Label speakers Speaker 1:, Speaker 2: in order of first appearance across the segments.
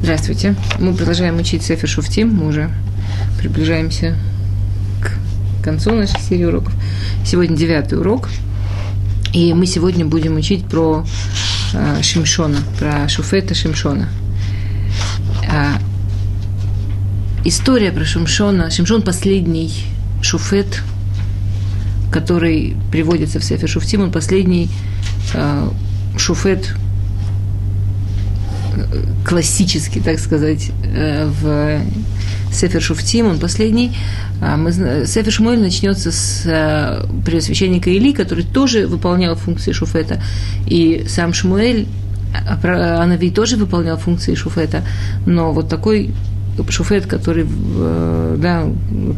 Speaker 1: Здравствуйте. Мы продолжаем учить Сефер Шуфтим. Мы уже приближаемся к концу нашей серии уроков. Сегодня девятый урок. И мы сегодня будем учить про э, Шимшона, про Шуфета Шимшона. А, история про Шимшона. Шимшон последний Шуфет, который приводится в Сефер Шуфтим. Он последний э, Шуфет классический, так сказать, э, в Сефер Шуфтим, он последний. А мы, Сефер Шмуэль начнется с э, преосвященника Или, который тоже выполнял функции Шуфета. И сам Шмуэль, а, Анави тоже выполнял функции Шуфета. Но вот такой Шуфет, который э, да,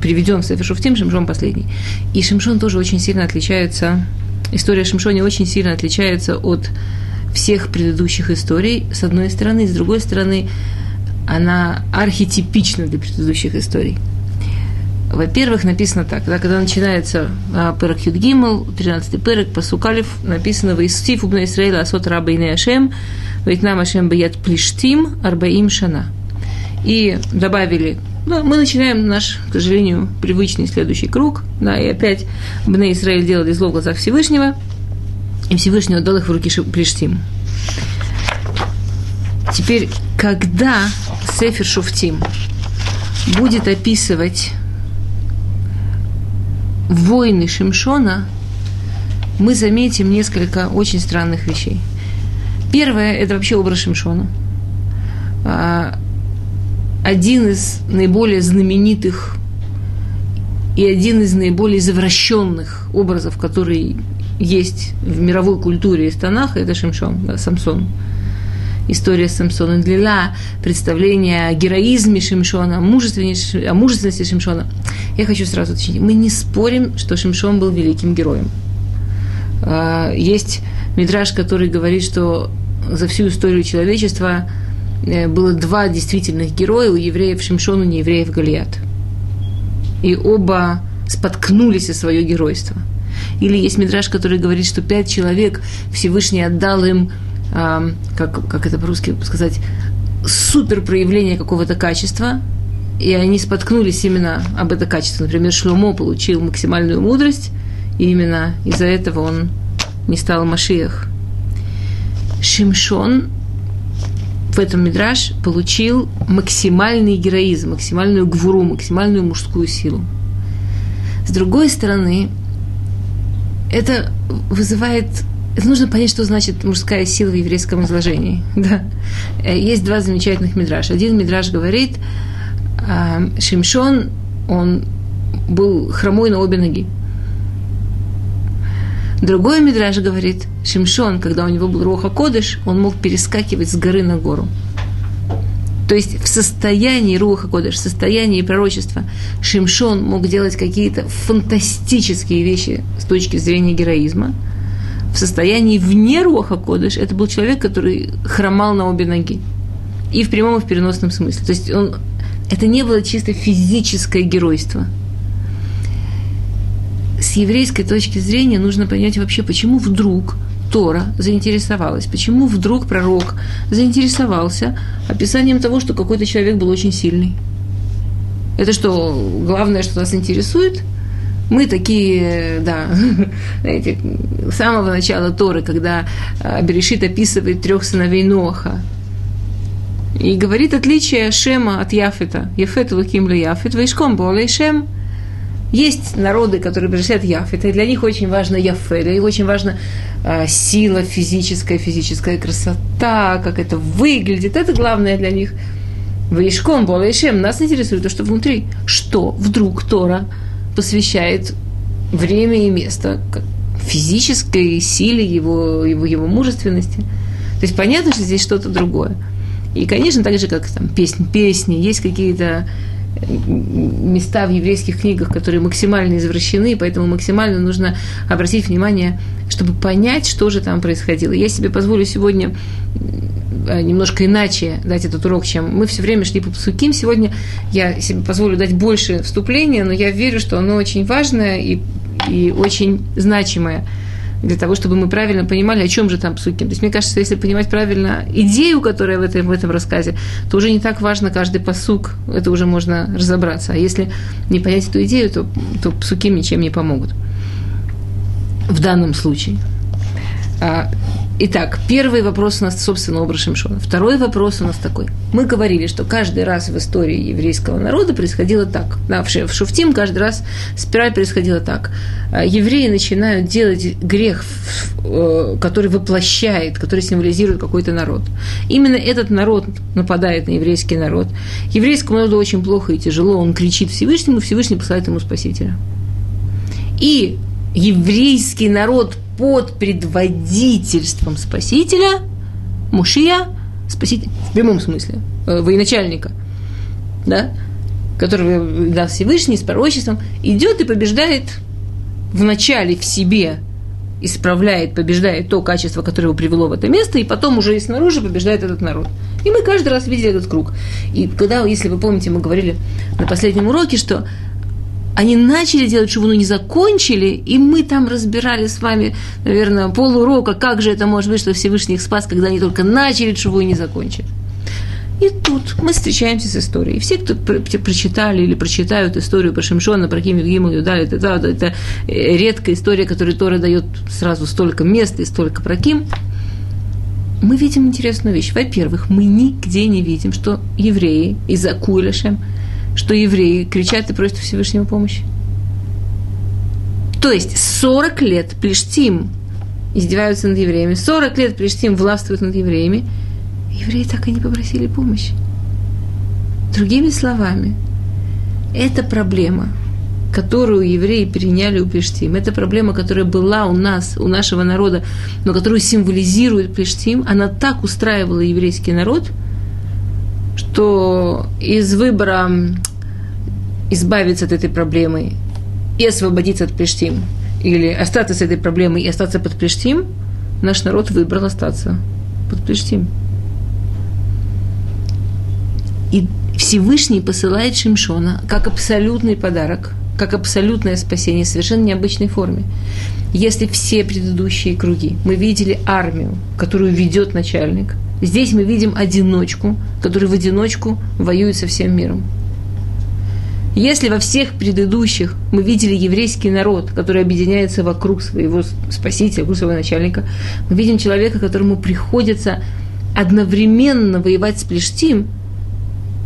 Speaker 1: приведен в Сефер Шуфтим, Шимшон последний. И Шимшон тоже очень сильно отличается, история Шимшоне очень сильно отличается от всех предыдущих историй, с одной стороны, с другой стороны, она архетипична для предыдущих историй. Во-первых, написано так, да, когда начинается а, Перек Юд Гимл, 13-й Перек, Пасукалев, написано «Ваисфив убна Исраэля асот раба ине Ашем, Вейтнам Ашем баят плештим арбаим шана». И добавили, ну, мы начинаем наш, к сожалению, привычный следующий круг, да, и опять Бне Израиль делали зло в глазах Всевышнего – и Всевышний отдал их в руки Плештим. Теперь, когда Сефер Шуфтим будет описывать войны Шимшона, мы заметим несколько очень странных вещей. Первое – это вообще образ Шимшона. А, один из наиболее знаменитых и один из наиболее завращенных образов, который есть в мировой культуре из Танаха, это Шимшон, да, Самсон. История Самсона Длила, представление о героизме Шимшона, о мужественности, Шимшона. Я хочу сразу уточнить, мы не спорим, что Шимшон был великим героем. А, есть мидраж, который говорит, что за всю историю человечества э, было два действительных героя, у евреев Шимшон, у неевреев Галиат. И оба споткнулись о свое геройство – или есть мидраж, который говорит, что пять человек Всевышний отдал им, э, как, как это по-русски сказать, супер проявление какого-то качества, и они споткнулись именно об это качество. Например, Шломо получил максимальную мудрость, и именно из-за этого он не стал Машиях. Шимшон в этом мидраж получил максимальный героизм, максимальную гвуру, максимальную мужскую силу. С другой стороны, это вызывает это нужно понять, что значит мужская сила в еврейском изложении. Да. Э, есть два замечательных мидраша. Один мидраж говорит, а, Шимшон, он был хромой на обе ноги. Другой мидраж говорит, Шимшон, когда у него был Роха Кодыш, он мог перескакивать с горы на гору. То есть в состоянии Руха Кодыш, в состоянии пророчества Шимшон мог делать какие-то фантастические вещи с точки зрения героизма. В состоянии вне Руха Кодыш это был человек, который хромал на обе ноги. И в прямом, и в переносном смысле. То есть он, это не было чисто физическое геройство. С еврейской точки зрения нужно понять вообще, почему вдруг – Тора заинтересовалась? Почему вдруг пророк заинтересовался описанием того, что какой-то человек был очень сильный? Это что, главное, что нас интересует? Мы такие, да, знаете, с самого начала Торы, когда а, Берешит описывает трех сыновей Ноха, и говорит отличие Шема от Яфета. Яфет луким ли Яфет, вейшком более Шем – есть народы, которые приглашают Яфет, и для них очень важно Яфе, для них очень важна э, сила физическая, физическая красота, как это выглядит. Это главное для них. Ваишком, Болаишем, нас интересует то, что внутри. Что вдруг Тора посвящает время и место физической силе его, его, его мужественности. То есть понятно, что здесь что-то другое. И, конечно, так же, как там песни, песни, есть какие-то места в еврейских книгах, которые максимально извращены, поэтому максимально нужно обратить внимание, чтобы понять, что же там происходило. Я себе позволю сегодня э, немножко иначе дать этот урок, чем мы все время шли по псуким. Сегодня я себе позволю дать больше вступления, но я верю, что оно очень важное и, и очень значимое для того, чтобы мы правильно понимали, о чем же там псуки. То есть, мне кажется, если понимать правильно идею, которая в этом, в этом рассказе, то уже не так важно каждый посук, это уже можно разобраться. А если не понять эту идею, то, то псуки ничем не помогут. В данном случае. А, Итак, первый вопрос у нас, собственно, образ Шимшона. Второй вопрос у нас такой. Мы говорили, что каждый раз в истории еврейского народа происходило так. В Шуфтим каждый раз спираль происходила так. А, евреи начинают делать грех, э, который воплощает, который символизирует какой-то народ. Именно этот народ нападает на еврейский народ. Еврейскому народу очень плохо и тяжело, он кричит Всевышнему, Всевышний посылает ему Спасителя. И еврейский народ под предводительством Спасителя, Мушия, Спаситель, в прямом смысле, э, военачальника, да, который дал Всевышний с пророчеством, идет и побеждает вначале в себе, исправляет, побеждает то качество, которое его привело в это место, и потом уже и снаружи побеждает этот народ. И мы каждый раз видели этот круг. И когда, если вы помните, мы говорили на последнем уроке, что они начали делать шуву, но не закончили, и мы там разбирали с вами, наверное, полурока, как же это может быть, что Всевышний их спас, когда они только начали шуву и не закончили. И тут мы встречаемся с историей. Все, кто прочитали или прочитают историю про Шимшона, про Ким Евгиму Юдали, это, это, это редкая история, которой Тора дает сразу столько места и столько про Ким. Мы видим интересную вещь. Во-первых, мы нигде не видим, что евреи из-за Куйлешем – что евреи кричат и просят Всевышнего помощи. То есть 40 лет Плештим издеваются над евреями, 40 лет Плештим властвует над евреями, евреи так и не попросили помощи. Другими словами, это проблема, которую евреи переняли у Плештим. Это проблема, которая была у нас, у нашего народа, но которую символизирует Плештим. Она так устраивала еврейский народ – что из выбора избавиться от этой проблемы и освободиться от Плештим, или остаться с этой проблемой и остаться под Плештим, наш народ выбрал остаться под Плештим. И Всевышний посылает Шимшона как абсолютный подарок, как абсолютное спасение в совершенно необычной форме. Если все предыдущие круги мы видели армию, которую ведет начальник – Здесь мы видим одиночку, который в одиночку воюет со всем миром. Если во всех предыдущих мы видели еврейский народ, который объединяется вокруг своего спасителя, вокруг своего начальника, мы видим человека, которому приходится одновременно воевать с Плештим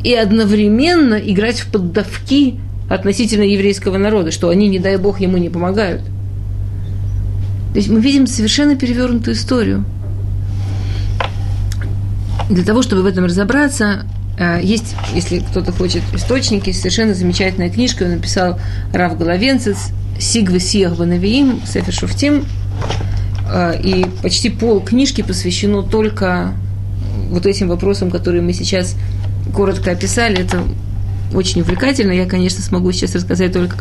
Speaker 1: и одновременно играть в поддавки относительно еврейского народа, что они, не дай бог, ему не помогают. То есть мы видим совершенно перевернутую историю – для того, чтобы в этом разобраться, э, есть, если кто-то хочет источники, совершенно замечательная книжка, он написал Рав Головенцец, Сигвы Сиахба Навиим, Сефер Шуфтим, э, и почти пол книжки посвящено только вот этим вопросам, которые мы сейчас коротко описали. Это очень увлекательно. Я, конечно, смогу сейчас рассказать только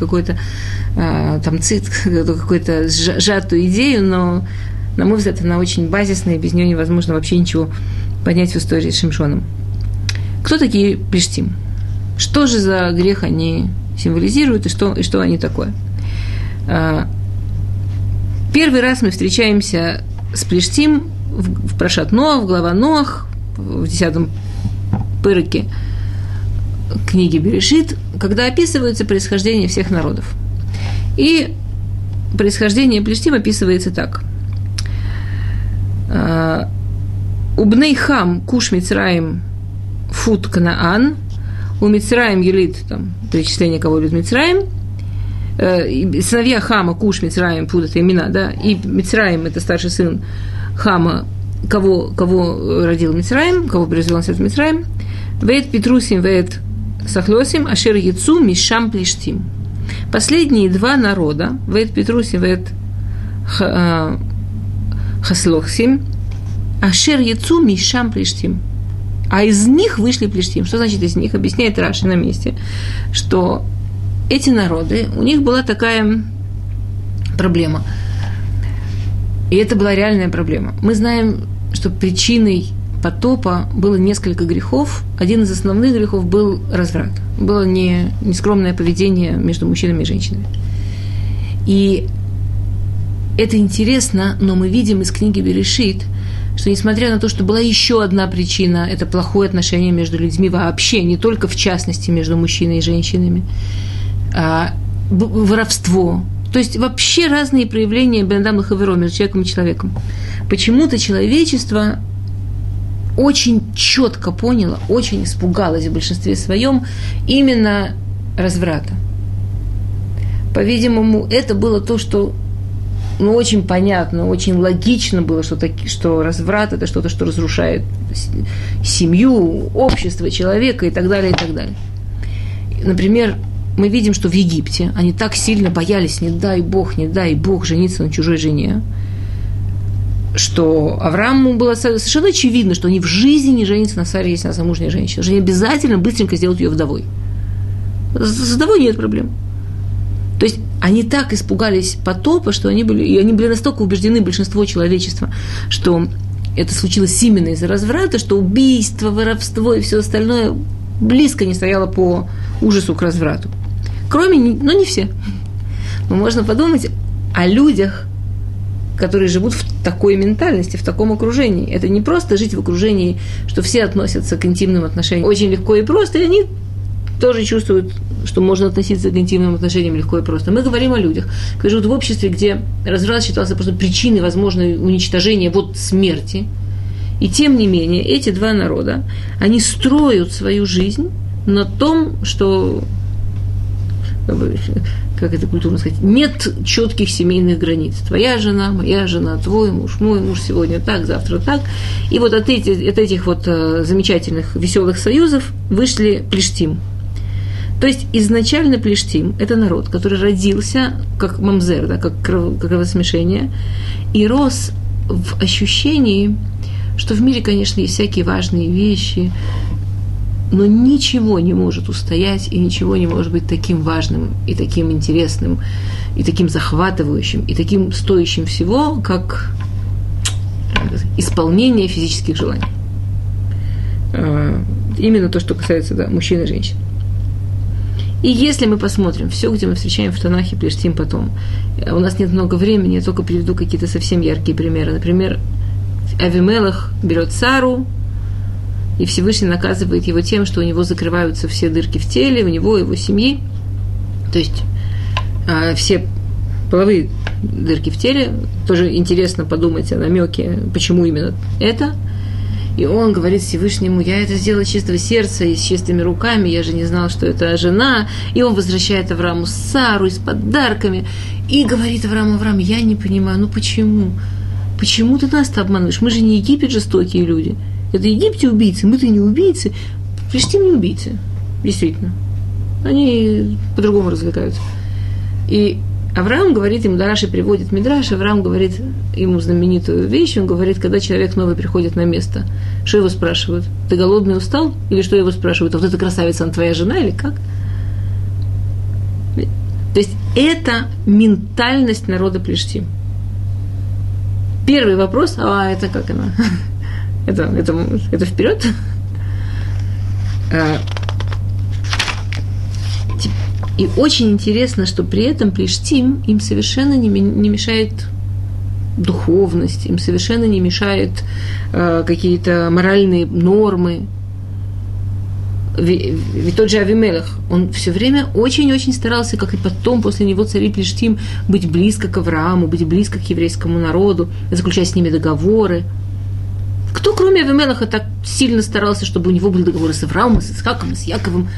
Speaker 1: э, там цит, какую-то сжатую идею, но, на мой взгляд, она очень базисная, и без нее невозможно вообще ничего поднять в истории с Шимшоном. Кто такие Плештим? Что же за грех они символизируют и что, и что они такое? А, первый раз мы встречаемся с Плештим в, в Прошат Ноах, в глава Ноах, в десятом пырке книги Берешит, когда описывается происхождение всех народов. И происхождение Плештим описывается так. Убней хам куш Мицраим фут Канаан, у Мицраим елит, там, перечисление, кого любит Мицраим, э, сыновья Хама, Куш, Мицраим, фут, это имена, да, и Мицраим, это старший сын Хама, кого, кого родил Мицраим, кого произвел он свет Мицраим, Веет Петрусим, Веет Сахлосим, Ашер Яцу, Мишам Плештим. Последние два народа, Веет Петрусим, Веет э, Хаслохсим, Ашер Яцу Мишам Плештим. А из них вышли Плештим. Что значит из них? Объясняет Раши на месте, что эти народы, у них была такая проблема. И это была реальная проблема. Мы знаем, что причиной потопа было несколько грехов. Один из основных грехов был разврат. Было не, нескромное поведение между мужчинами и женщинами. И это интересно, но мы видим из книги Берешит, что несмотря на то, что была еще одна причина, это плохое отношение между людьми вообще, не только в частности между мужчиной и женщинами, а, воровство, то есть вообще разные проявления Бендам Лахаверо между человеком и человеком. Почему-то человечество очень четко поняло, очень испугалось в большинстве своем именно разврата. По-видимому, это было то, что ну, очень понятно, очень логично было, что, таки, что разврат – это что-то, что разрушает семью, общество, человека и так далее, и так далее. Например, мы видим, что в Египте они так сильно боялись, не дай Бог, не дай Бог жениться на чужой жене, что Аврааму было совершенно очевидно, что они в жизни не женятся на Саре, если она замужняя женщина. Они обязательно быстренько сделают ее вдовой. С вдовой нет проблем. То есть они так испугались потопа, что они были, и они были настолько убеждены, большинство человечества, что это случилось именно из-за разврата, что убийство, воровство и все остальное близко не стояло по ужасу к разврату. Кроме, но ну, не все. Но можно подумать о людях, которые живут в такой ментальности, в таком окружении. Это не просто жить в окружении, что все относятся к интимным отношениям очень легко и просто, и они тоже чувствуют, что можно относиться к интимным отношениям легко и просто. Мы говорим о людях, которые живут в обществе, где разврат считался просто причиной возможного уничтожения, вот смерти. И тем не менее, эти два народа, они строят свою жизнь на том, что как это культурно сказать, нет четких семейных границ. Твоя жена, моя жена, твой муж, мой муж сегодня так, завтра так. И вот от, эти, от этих вот э, замечательных, веселых союзов вышли Плештим, то есть изначально Плештим – это народ, который родился как мамзер, да, как, кров, как кровосмешение, и рос в ощущении, что в мире, конечно, есть всякие важные вещи, но ничего не может устоять и ничего не может быть таким важным и таким интересным, и таким захватывающим, и таким стоящим всего, как исполнение физических желаний. А, именно то, что касается да, мужчин и женщин. И если мы посмотрим все, где мы встречаем в Танахе, Плештим потом, у нас нет много времени, я только приведу какие-то совсем яркие примеры. Например, Авимелах берет Сару, и Всевышний наказывает его тем, что у него закрываются все дырки в теле, у него, его семьи, то есть а, все половые дырки в теле. Тоже интересно подумать о намеке, почему именно это – и он говорит Всевышнему, я это сделал чистого сердца и с чистыми руками, я же не знал, что это жена. И он возвращает Аврааму Сару с подарками. И говорит Аврааму, Авраам, я не понимаю, ну почему? Почему ты нас-то обманываешь? Мы же не Египет жестокие люди. Это Египте убийцы, мы-то не убийцы. Пришли не убийцы, действительно. Они по-другому развлекаются. И Авраам говорит ему, Дараши приводит Мидраш, Авраам говорит ему знаменитую вещь, он говорит, когда человек новый приходит на место, что его спрашивают? Ты голодный, устал? Или что его спрашивают? А вот эта красавица, она твоя жена или как? То есть это ментальность народа Плештим. Первый вопрос, а это как она? это, это, это вперед? И очень интересно, что при этом Плештим им совершенно не, не мешает духовность, им совершенно не мешает э, какие-то моральные нормы. Ведь тот же Авимелах, он все время очень-очень старался, как и потом, после него цари Плештим, быть близко к Аврааму, быть близко к еврейскому народу, заключать с ними договоры. Кто, кроме Авимелаха, так сильно старался, чтобы у него были договоры с Авраамом, с Исхаком, с Яковом?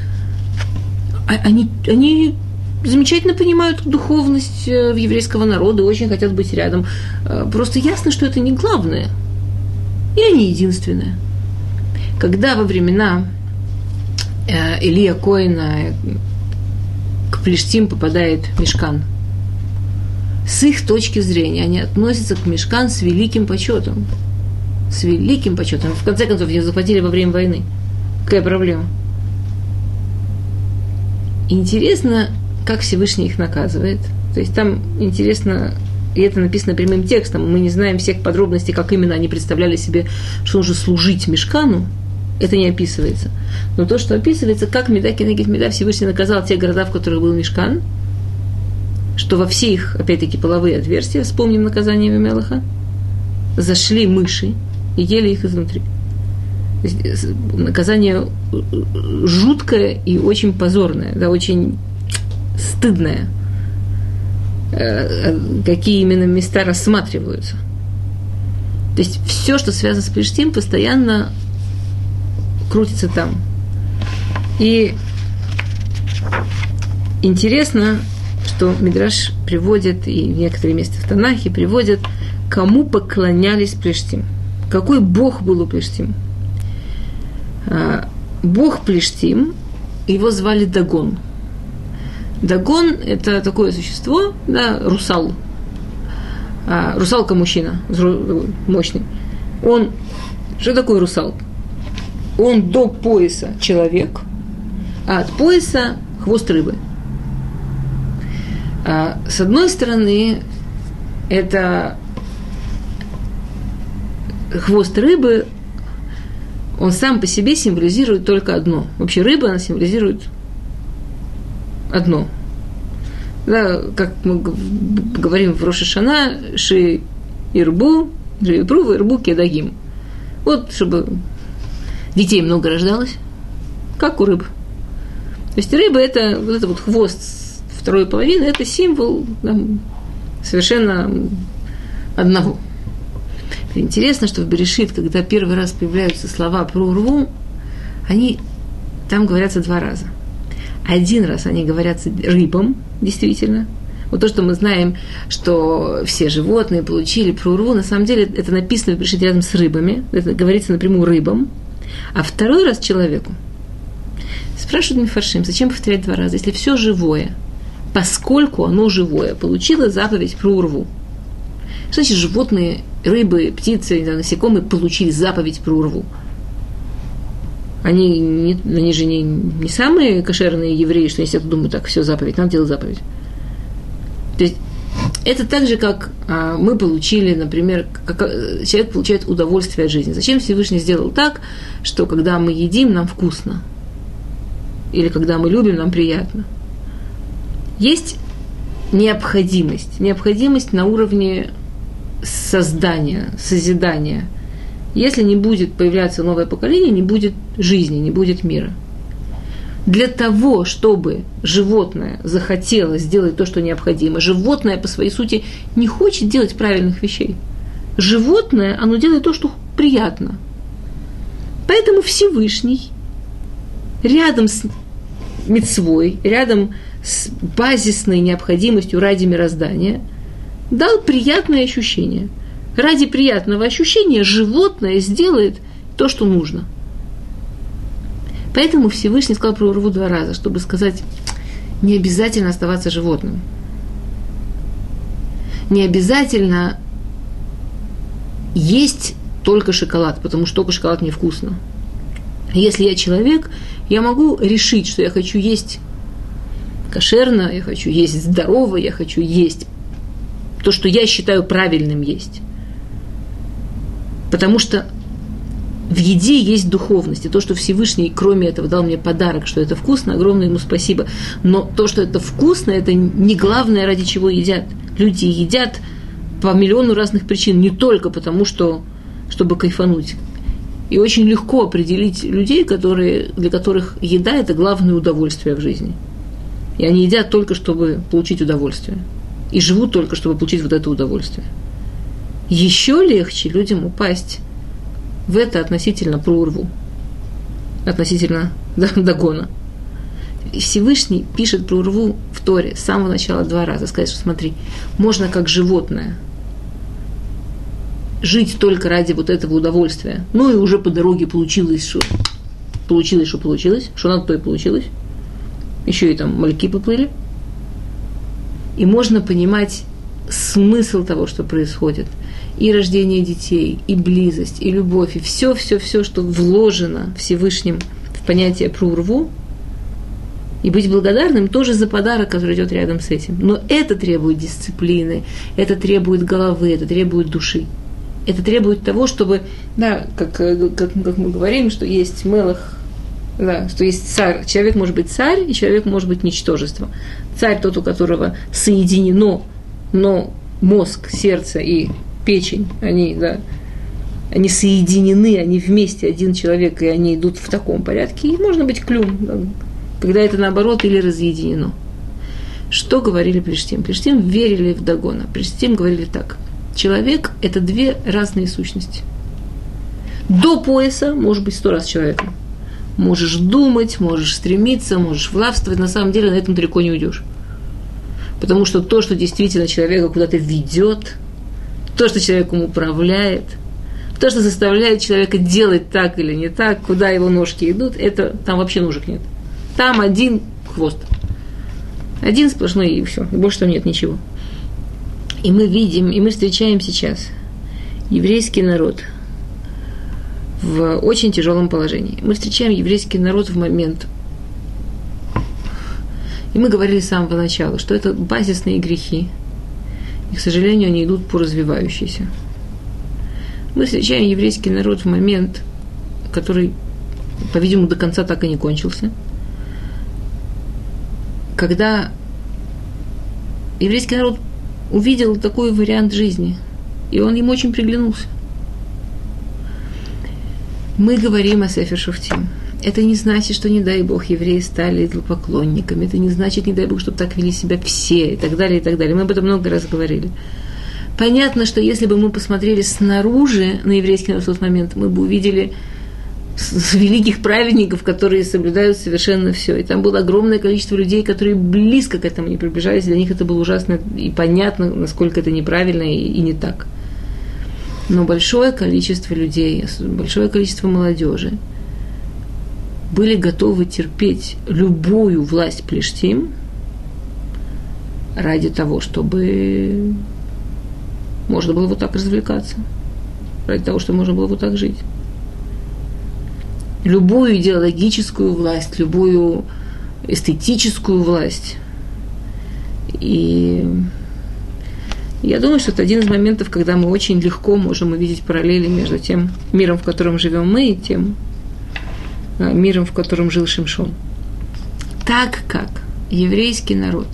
Speaker 1: А, они, они замечательно понимают духовность э, еврейского народа, очень хотят быть рядом. Э, просто ясно, что это не главное. И они единственные. Когда во времена э, Илья Коина к Плештим попадает Мешкан, с их точки зрения они относятся к Мешкан с великим почетом. С великим почетом. В конце концов, их захватили во время войны. Какая проблема? Интересно, как Всевышний их наказывает. То есть там интересно, и это написано прямым текстом, мы не знаем всех подробностей, как именно они представляли себе, что нужно служить мешкану, это не описывается. Но то, что описывается, как Меда Кенегит Меда Всевышний наказал те города, в которых был мешкан, что во все их, опять-таки, половые отверстия, вспомним наказание Вимелаха, зашли мыши и ели их изнутри. Наказание жуткое и очень позорное, да, очень стыдное. Э, какие именно места рассматриваются. То есть все, что связано с Плештим, постоянно крутится там. И интересно, что Мидраш приводит, и некоторые места в Танахе приводят, кому поклонялись Плештим. Какой бог был у Плештим? А, бог Плештим, его звали Дагон. Дагон – это такое существо, да, русал. А, русалка мужчина, мощный. Он, что такое русал? Он до пояса человек, а от пояса хвост рыбы. А, с одной стороны, это хвост рыбы, он сам по себе символизирует только одно. Вообще рыба, она символизирует одно. Да, как мы говорим в Рошишана, Ши Ирбу, Ирбу, Ирбу Кедагим. Вот, чтобы детей много рождалось, как у рыб. То есть рыба – это вот это вот хвост второй половины – это символ там, совершенно одного. Интересно, что в Берешит, когда первый раз появляются слова про урву, они там говорятся два раза. Один раз они говорятся рыбам, действительно. Вот то, что мы знаем, что все животные получили про урву, на самом деле это написано в Берешит рядом с рыбами, это говорится напрямую рыбам, а второй раз человеку. Спрашивают Мифаршим, зачем повторять два раза, если все живое – поскольку оно живое, получило заповедь про урву. Значит животные, рыбы, птицы, насекомые получили заповедь про урву? Они, не, они же не, не самые кошерные евреи, что если я думаю, так, все, заповедь, надо делать заповедь. То есть это так же, как а, мы получили, например, как а, человек получает удовольствие от жизни. Зачем Всевышний сделал так, что когда мы едим, нам вкусно? Или когда мы любим, нам приятно? есть необходимость. Необходимость на уровне создания, созидания. Если не будет появляться новое поколение, не будет жизни, не будет мира. Для того, чтобы животное захотело сделать то, что необходимо, животное по своей сути не хочет делать правильных вещей. Животное, оно делает то, что приятно. Поэтому Всевышний рядом с мецвой, рядом с базисной необходимостью ради мироздания, дал приятное ощущение. Ради приятного ощущения животное сделает то, что нужно. Поэтому Всевышний сказал про урву два раза, чтобы сказать, не обязательно оставаться животным. Не обязательно есть только шоколад, потому что только шоколад невкусно. Если я человек, я могу решить, что я хочу есть кошерно, я хочу есть здорово, я хочу есть то, что я считаю правильным есть. Потому что в еде есть духовность. И то, что Всевышний, кроме этого, дал мне подарок, что это вкусно, огромное ему спасибо. Но то, что это вкусно, это не главное, ради чего едят. Люди едят по миллиону разных причин, не только потому, что, чтобы кайфануть. И очень легко определить людей, которые, для которых еда – это главное удовольствие в жизни – и они едят только, чтобы получить удовольствие. И живут только, чтобы получить вот это удовольствие. Еще легче людям упасть в это относительно прорву, относительно догона. Всевышний пишет про урву в Торе с самого начала два раза. Сказать, что смотри, можно как животное жить только ради вот этого удовольствия. Ну и уже по дороге получилось, что получилось, что получилось, что надо, то и получилось еще и там мальки поплыли. И можно понимать смысл того, что происходит. И рождение детей, и близость, и любовь, и все-все-все, что вложено Всевышним в понятие про урву, и быть благодарным тоже за подарок, который идет рядом с этим. Но это требует дисциплины, это требует головы, это требует души. Это требует того, чтобы, да, как, как, как мы говорим, что есть мелах Да, что есть царь. Человек может быть царь, и человек может быть ничтожество. Царь тот, у которого соединено, но мозг, сердце и печень, они, да, они соединены, они вместе, один человек, и они идут в таком порядке. И можно быть клюм, да, когда это наоборот или разъединено. Что говорили Плештим? Плештим верили в Дагона. Плештим говорили так. Человек – это две разные сущности. До пояса может быть сто раз человеком. Можешь думать, можешь стремиться, можешь властвовать. На самом деле на этом далеко не уйдешь. Потому что то, что действительно человека куда-то ведет, то, что человеком управляет, то, что заставляет человека делать так или не так, куда его ножки идут, это там вообще ножек нет. Там один хвост. Один сплошной и все. И больше там нет ничего. И мы видим, и мы встречаем сейчас еврейский народ в очень тяжелом положении. Мы встречаем еврейский народ в момент, и мы говорили с самого начала, что это базисные грехи. И, к сожалению, они идут по развивающейся. Мы встречаем еврейский народ в момент, который, по-видимому, до конца так и не кончился – когда еврейский народ увидел такой вариант жизни, и он им очень приглянулся. Мы говорим о Сефер Шуфтим. Это не значит, что, не дай Бог, евреи стали поклонниками. Это не значит, не дай Бог, чтобы так вели себя все и так далее, и так далее. Мы об этом много раз говорили. Понятно, что если бы мы посмотрели снаружи на еврейский народ в тот момент, мы бы увидели великих праведников, которые соблюдают совершенно все. И там было огромное количество людей, которые близко к этому не приближались. Для них это было ужасно и понятно, насколько это неправильно и, и не так. Но большое количество людей, большое количество молодежи были готовы терпеть любую власть Плештим ради того, чтобы можно было вот так развлекаться, ради того, чтобы можно было вот так жить любую идеологическую власть, любую эстетическую власть. И я думаю, что это один из моментов, когда мы очень легко можем увидеть параллели между тем миром, в котором живем мы, и тем а, миром, в котором жил Шимшон. Так как еврейский народ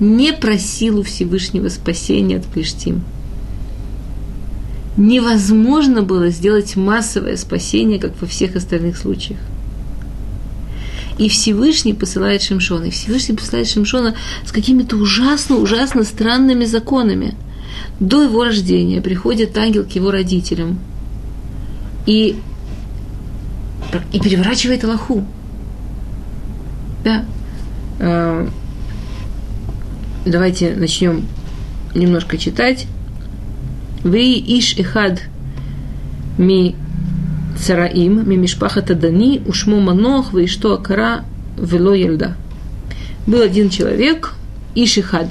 Speaker 1: не просил у Всевышнего спасения от Плештим – невозможно было сделать массовое спасение, как во всех остальных случаях. И Всевышний посылает Шимшона. И Всевышний посылает Шимшона с какими-то ужасно-ужасно странными законами. До его рождения приходит ангел к его родителям и, и переворачивает Аллаху. Да. А, давайте начнем немножко читать. Вей иш эхад ми цараим, ми мишпахата дани, ушмо манох, вей что акара вело ельда. Был один человек, иш эхад.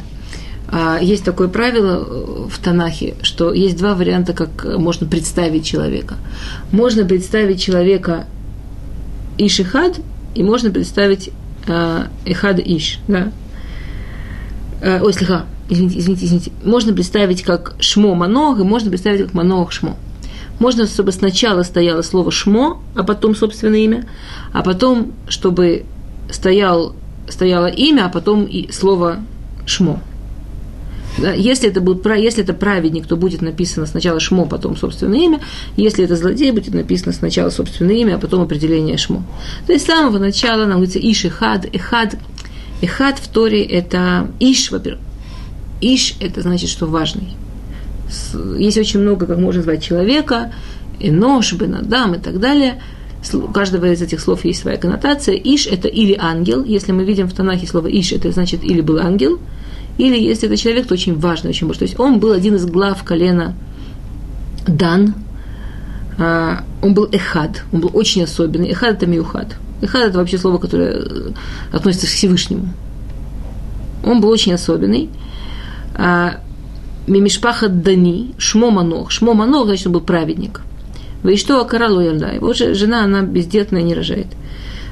Speaker 1: Есть такое правило в Танахе, что есть два варианта, как можно представить человека. Можно представить человека иш эхад, и можно представить эхад иш. Да? Ой, слегка, извините, извините, извините, можно представить как шмо манох, и можно представить как манох шмо. Можно, чтобы сначала стояло слово шмо, а потом собственное имя, а потом, чтобы стоял, стояло имя, а потом и слово шмо. Да, если, это будет, если это праведник, то будет написано сначала шмо, потом собственное имя. Если это злодей, будет написано сначала собственное имя, а потом определение шмо. То есть с самого начала нам говорится иш и хад, эхад. Эхад в Торе – это иш, во-первых, Иш – это значит, что важный. Есть очень много, как можно назвать человека, Энош, Бенадам и так далее. У каждого из этих слов есть своя коннотация. Иш – это или ангел. Если мы видим в Танахе слово Иш, это значит или был ангел, или если это человек, то очень важный, очень важный. То есть он был один из глав колена Дан, а, он был эхад, он был очень особенный. Эхад – это миухад. Эхад – это вообще слово, которое э, относится к Всевышнему. Он был очень особенный – а, Мимишпаха Дани, Шмо Манох. Шмо Манох, значит, он был праведник. Вы что, Акаралу Ялда? Его жена, она бездетная, не рожает.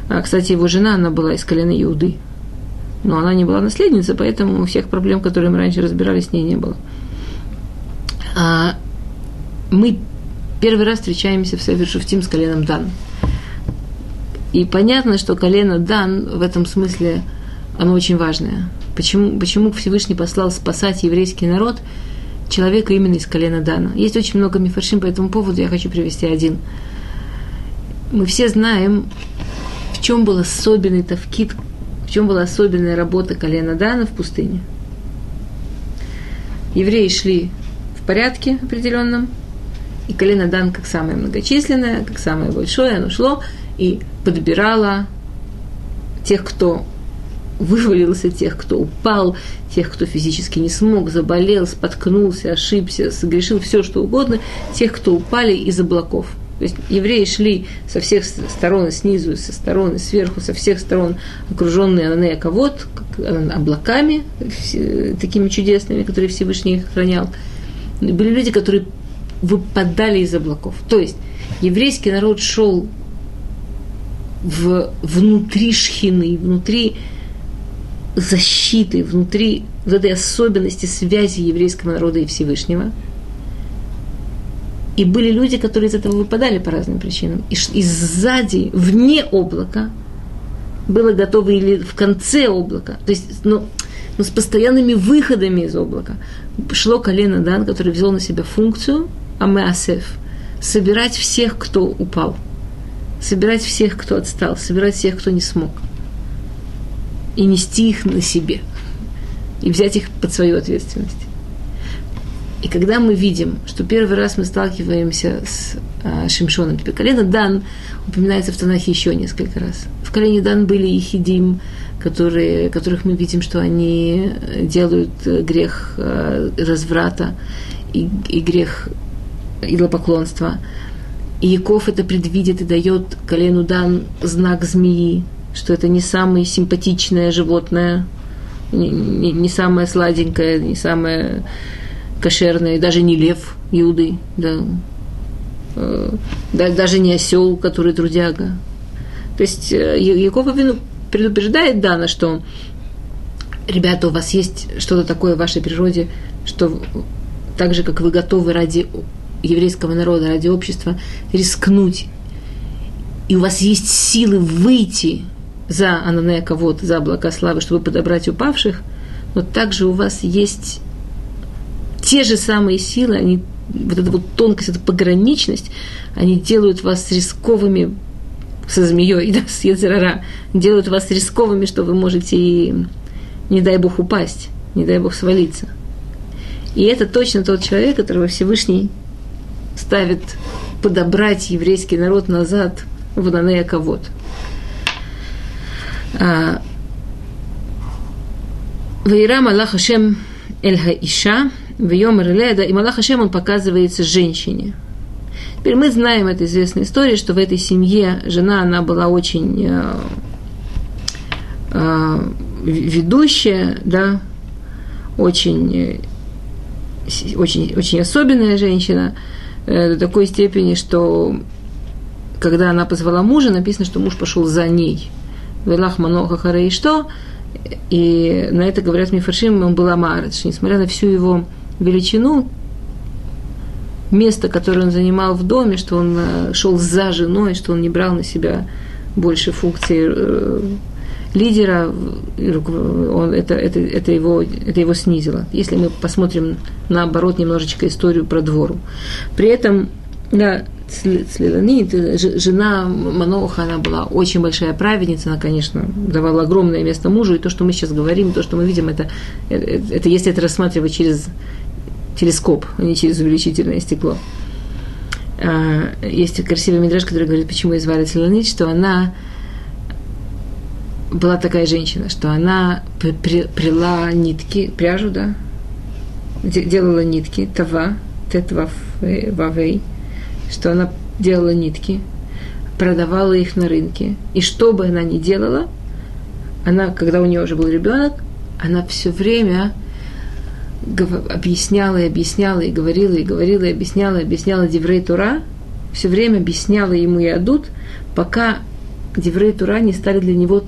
Speaker 1: А, кстати, его жена, она была из колена Иуды. Но она не была наследницей, поэтому всех проблем, которые мы раньше разбирали, с ней не было. А, мы первый раз встречаемся в Север Шуфтим с коленом Дан. И понятно, что колено Дан в этом смысле, оно очень важное. Почему, почему Всевышний послал спасать еврейский народ человека именно из колена Дана? Есть очень много мифаршим по этому поводу, я хочу привести один. Мы все знаем, в чем был особенный тавкит, в чем была особенная работа колена Дана в пустыне. Евреи шли в порядке определенном, и колено Дан, как самое многочисленное, как самое большое, оно шло и подбирало тех, кто вывалился, тех, кто упал, тех, кто физически не смог, заболел, споткнулся, ошибся, согрешил, все что угодно, тех, кто упали из облаков. То есть евреи шли со всех сторон, снизу, со стороны, сверху, со всех сторон, окруженные Анеяковод, облаками такими чудесными, которые Всевышний их охранял. Были люди, которые выпадали из облаков. То есть еврейский народ шел в, внутри шхины, внутри защиты, внутри вот этой особенности связи еврейского народа и Всевышнего. И были люди, которые из этого выпадали по разным причинам. И, и сзади, вне облака, было готово или в конце облака, то есть, ну, но с постоянными выходами из облака, шло колено Дан, который взял на себя функцию Амеасеф, собирать всех, кто упал, собирать всех, кто отстал, собирать всех, кто не смог – и нести их на себе, и взять их под свою ответственность. И когда мы видим, что первый раз мы сталкиваемся с а, Шимшоном, теперь колено Дан упоминается в Танахе еще несколько раз. В колене Дан были и Хидим, которые, которых мы видим, что они делают грех а, разврата и, и грех идолопоклонства. И Яков это предвидит и дает колену Дан знак змеи, что это не самое симпатичное животное, не, не, не самое сладенькое, не самое кошерное, даже не лев да, э, да, даже не осел, который трудяга. То есть э, Яков Авину предупреждает Дана, что ребята, у вас есть что-то такое в вашей природе, что так же, как вы готовы ради еврейского народа, ради общества рискнуть, и у вас есть силы выйти за Ананея Кавод, за облака славы, чтобы подобрать упавших, но также у вас есть те же самые силы, они, вот эта вот тонкость, эта пограничность, они делают вас рисковыми со змеей, да, с Ецерара, делают вас рисковыми, что вы можете и, не дай Бог, упасть, не дай Бог, свалиться. И это точно тот человек, которого Всевышний ставит подобрать еврейский народ назад в Ананея Кавод – Ваира Малах Хашем Эль Хаиша, в Йомер Леда, и Малах Хашем он показывается женщине. Теперь мы знаем эту известную историю, что в этой семье жена, она была очень э, э, ведущая, да, очень, очень, очень особенная женщина, э, до такой степени, что когда она позвала мужа, написано, что муж пошел за ней – Велах Маноха Харей что? И на это говорят Мифаршим, он был Амарыч. Несмотря на всю его величину, место, которое он занимал в доме, что он э, шел за женой, что он не брал на себя больше функции э, лидера, он, это, это, это, его, это его снизило. Если мы посмотрим наоборот немножечко историю про двору. При этом да, Слиланит, жена Маноха, она была очень большая праведница, она, конечно, давала огромное место мужу, и то, что мы сейчас говорим, то, что мы видим, это, это, это если это рассматривать через телескоп, а не через увеличительное стекло. А, есть красивый мидраж, который говорит, почему ее звали Слиланит, что она была такая женщина, что она прила нитки, пряжу, да, делала нитки, тава, тетвав, вавей, что она делала нитки, продавала их на рынке. И что бы она ни делала, она, когда у нее уже был ребенок, она все время объясняла и объясняла, и говорила, и говорила, и объясняла, и объясняла Деврей Тура, все время объясняла ему и Адут, пока Деврей Тура не стали для него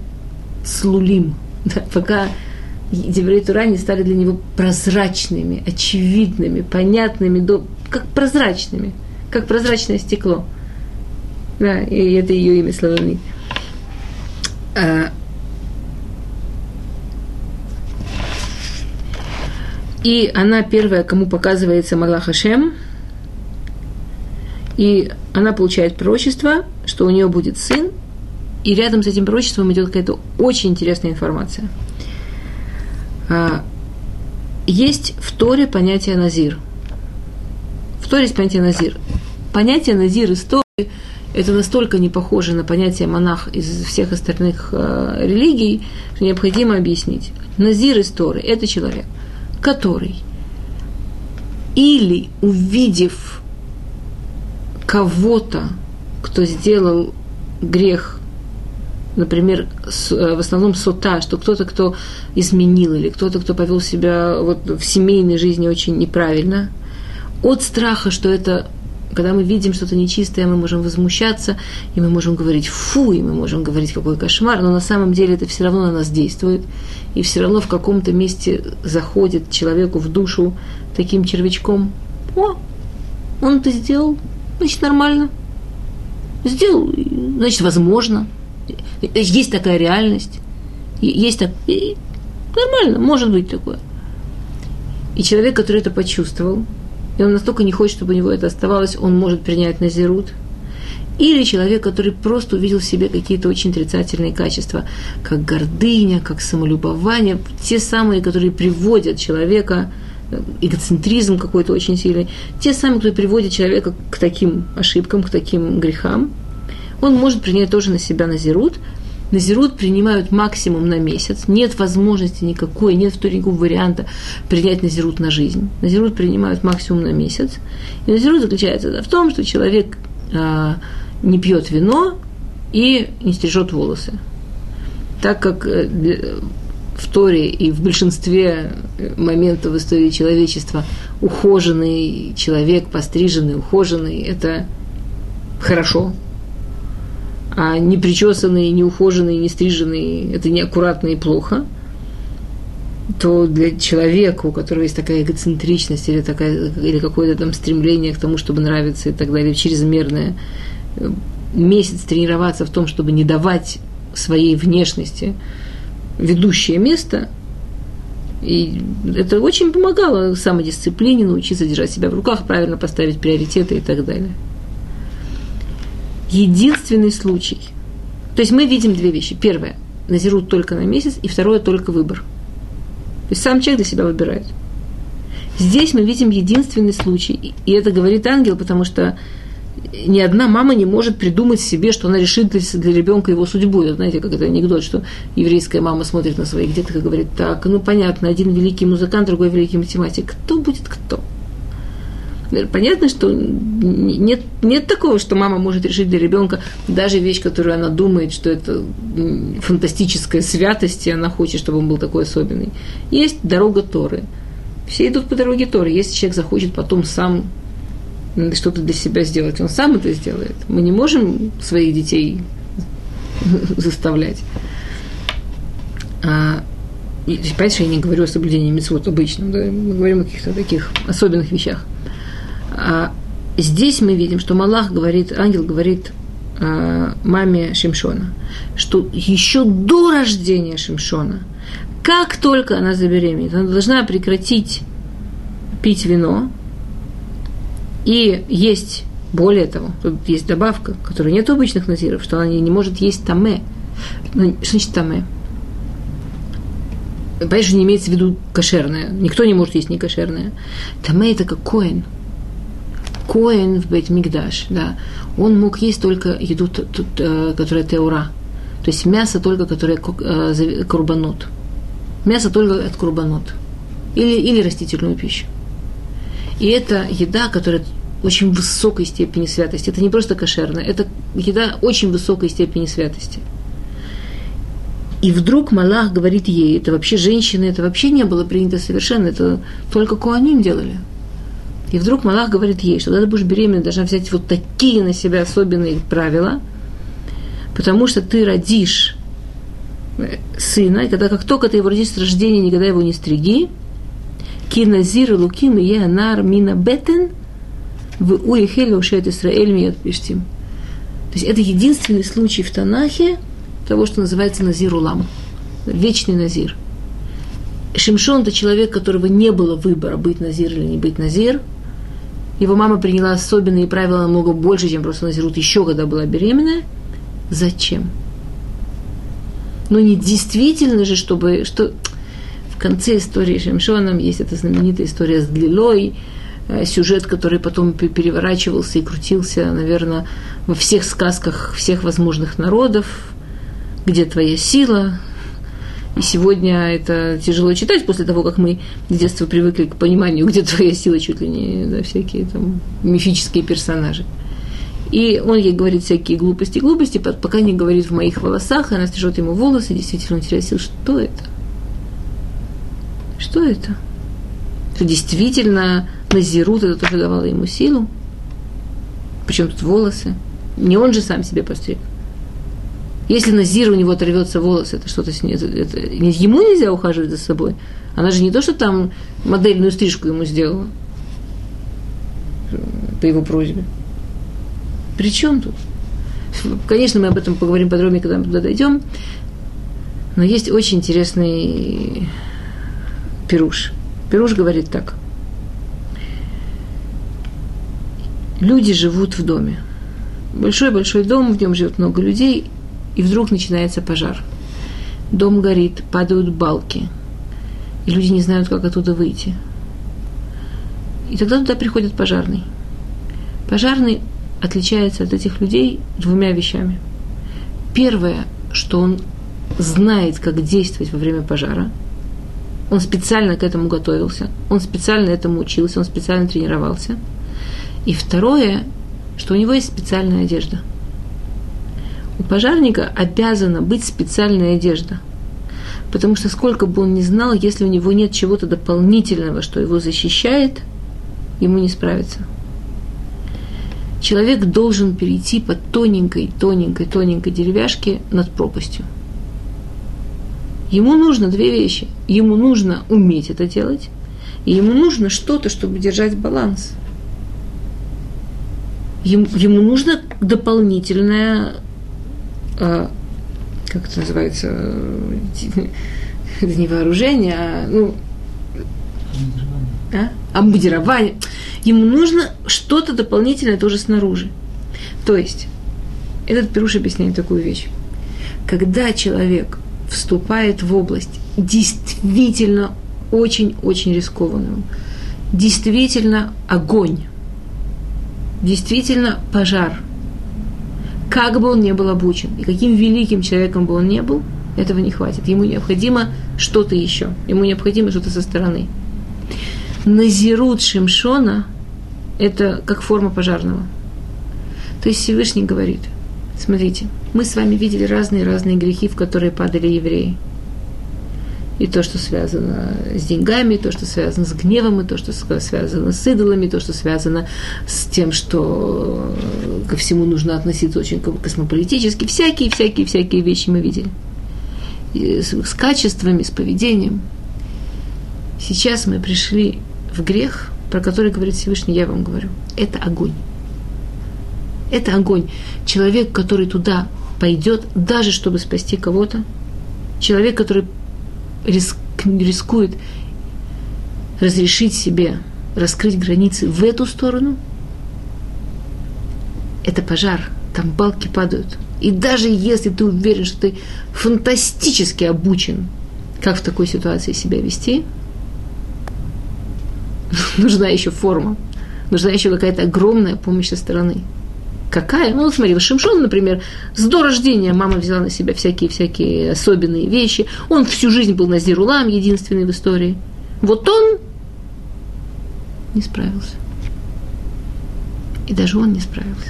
Speaker 1: слулим, да, пока Деврей Тура не стали для него прозрачными, очевидными, понятными, как прозрачными – как прозрачное стекло. Да, и это ее имя Славонит. А, и она первая, кому показывается Малах Хашем, и она получает пророчество, что у нее будет сын, и рядом с этим пророчеством идет какая-то очень интересная информация. А, есть в Торе понятие Назир. В Торе есть понятие Назир. Понятие Назир из Торы это настолько не похоже на понятие монах из всех остальных э, религий, что необходимо объяснить. Назир из Торы – это человек, который или увидев кого-то, кто сделал грех, например, э, в основном сота, что кто-то, кто изменил, или кто-то, кто повел себя вот в семейной жизни очень неправильно, от страха, что это когда мы видим что-то нечистое, мы можем возмущаться, и мы можем говорить «фу», и мы можем говорить «какой кошмар», но на самом деле это все равно на нас действует, и все равно в каком-то месте заходит человеку в душу таким червячком «О, он это сделал, значит, нормально. Сделал, значит, возможно. Есть такая реальность. Есть так... Нормально, может быть такое. И человек, который это почувствовал, и он настолько не хочет, чтобы у него это оставалось, он может принять назирут. Или человек, который просто увидел в себе какие-то очень отрицательные качества, как гордыня, как самолюбование, те самые, которые приводят человека, э, эгоцентризм какой-то очень сильный, те самые, которые приводят человека к таким ошибкам, к таким грехам, он может принять тоже на себя назирут, Назирут принимают максимум на месяц. Нет возможности никакой, нет второго варианта принять Назирут на жизнь. Назирут принимают максимум на месяц. И Назирут заключается в том, что человек а, не пьет вино и не стрижет волосы. Так как э, в Торе и в большинстве моментов в истории человечества ухоженный человек, постриженный, ухоженный, это хорошо, а не причесанные, не ухоженные, не стриженные, это неаккуратно и плохо, то для человека, у которого есть такая эгоцентричность или, такая, или какое-то там стремление к тому, чтобы нравиться и так далее, чрезмерное, месяц тренироваться в том, чтобы не давать своей внешности ведущее место, и это очень помогало самодисциплине, научиться держать себя в руках, правильно поставить приоритеты и так далее единственный случай. То есть мы видим две вещи. Первое, назирут только на месяц, и второе, только выбор. То есть сам человек для себя выбирает. Здесь мы видим единственный случай. И это говорит ангел, потому что ни одна мама не может придумать себе, что она решит для ребенка его судьбу. Это, знаете, как это анекдот, что еврейская мама смотрит на своих деток и говорит, так, ну понятно, один великий музыкант, другой великий математик. Кто будет кто? Понятно, что нет, нет такого, что мама может решить для ребенка даже вещь, которую она думает, что это фантастическая святость, и она хочет, чтобы он был такой особенный. Есть дорога Торы. Все идут по дороге Торы. Если человек захочет потом сам что-то для себя сделать, он сам это сделает. Мы не можем своих детей заставлять. А, и, понимаете, я не говорю о соблюдении митцвот обычном, да? мы говорим о каких-то таких особенных вещах. А здесь мы видим, что Малах говорит, ангел говорит а, маме Шимшона, что еще до рождения Шимшона, как только она забеременеет, она должна прекратить пить вино и есть, более того, тут есть добавка, которой нет обычных назиров, что она не, может есть таме. Ну, что значит таме? Понимаешь, не имеется в виду кошерное. Никто не может есть не кошерное. Таме это как коин – Коэн в Бейт Мигдаш, да, он мог есть только еду, э, которая теура, то есть мясо только, которое э, курбанот. Мясо только от курбанот. Или, или растительную пищу. И это еда, которая очень высокой степени святости. Это не просто кошерная, это еда очень высокой степени святости. И вдруг Малах говорит ей, это вообще женщины, это вообще не было принято совершенно, это только Куаним делали – и вдруг Малах говорит ей, что когда ты будешь беременна, должна взять вот такие на себя особенные правила, потому что ты родишь э, сына, и когда как только ты его родишь с рождения, никогда его не стриги, киназир луким и анар мина бетен в уехеле ушет Исраэль пиштим. То есть это единственный случай в Танахе, того, что называется Назир Улам, вечный Назир. Шимшон – это человек, которого не было выбора, быть Назир или не быть Назир. Его мама приняла особенные правила намного больше, чем просто Назирут еще, когда была беременная. Зачем? Ну, не действительно же, чтобы... Что... В конце истории Шимшоном есть эта знаменитая история с Длилой, э, сюжет, который потом переворачивался и крутился, наверное, во всех сказках всех возможных народов, где твоя сила. И сегодня это тяжело читать после того, как мы с детства привыкли к пониманию, где твоя сила, чуть ли не да, всякие там мифические персонажи. И он ей говорит всякие глупости, глупости, пока не говорит в моих волосах, она стрижет ему волосы, действительно он теряет силу. Что это? Что это? Что действительно Назирут это тоже давало ему силу? Причем тут волосы? Не он же сам себе постриг. Если Назир у него оторвется волосы, это что-то с ней, это, ему нельзя ухаживать за собой. Она же не то, что там модельную стрижку ему сделала по его просьбе. При чем тут? Конечно, мы об этом поговорим подробнее, когда мы туда дойдем. Но есть очень интересный Пируш. Пируш говорит так. Люди живут в доме. Большой-большой дом, в нем живет много людей, и вдруг начинается пожар. Дом горит, падают балки, и люди не знают, как оттуда выйти. И тогда туда приходит пожарный. Пожарный отличается от этих людей двумя вещами. Первое, что он знает, как действовать во время пожара. Он специально к этому готовился, он специально этому учился, он специально тренировался. И второе, что у него есть специальная одежда. У пожарника обязана быть специальная одежда. Потому что сколько бы он ни знал, если у него нет чего-то дополнительного, что его защищает, ему не справиться – человек должен перейти по тоненькой, тоненькой, тоненькой деревяшке над пропастью. Ему нужно две вещи. Ему нужно уметь это делать, и ему нужно что-то, чтобы держать баланс. Ему, ему нужно дополнительное, э, как это называется, это не вооружение, а, ну, а? обмундирование. Ему нужно что-то дополнительное тоже снаружи. То есть, этот Пируш объясняет такую вещь. Когда человек вступает в область действительно очень-очень рискованную, действительно огонь, действительно пожар, как бы он ни был обучен, и каким великим человеком бы он ни был, этого не хватит. Ему необходимо что-то еще. Ему необходимо что-то со стороны. Назирут Шимшона это как форма пожарного. То есть Всевышний говорит, смотрите, мы с вами видели разные-разные грехи, в которые падали евреи. И то, что связано с деньгами, то, что связано с гневом, и то, что связано с идолами, то, что связано с тем, что ко всему нужно относиться очень космополитически. Всякие, всякие, всякие вещи мы видели. И с качествами, с поведением. Сейчас мы пришли в грех – про который говорит Всевышний, я вам говорю, это огонь. Это огонь. Человек, который туда пойдет, даже чтобы спасти кого-то, человек, который риск, рискует разрешить себе раскрыть границы в эту сторону, это пожар, там балки падают. И даже если ты уверен, что ты фантастически обучен, как в такой ситуации себя вести, нужна еще форма, нужна еще какая-то огромная помощь со стороны. Какая? Ну, смотри, Шимшон, например, с до рождения мама взяла на себя всякие-всякие особенные вещи. Он всю жизнь был Назирулам, единственный в истории. Вот он не справился. И даже он не справился.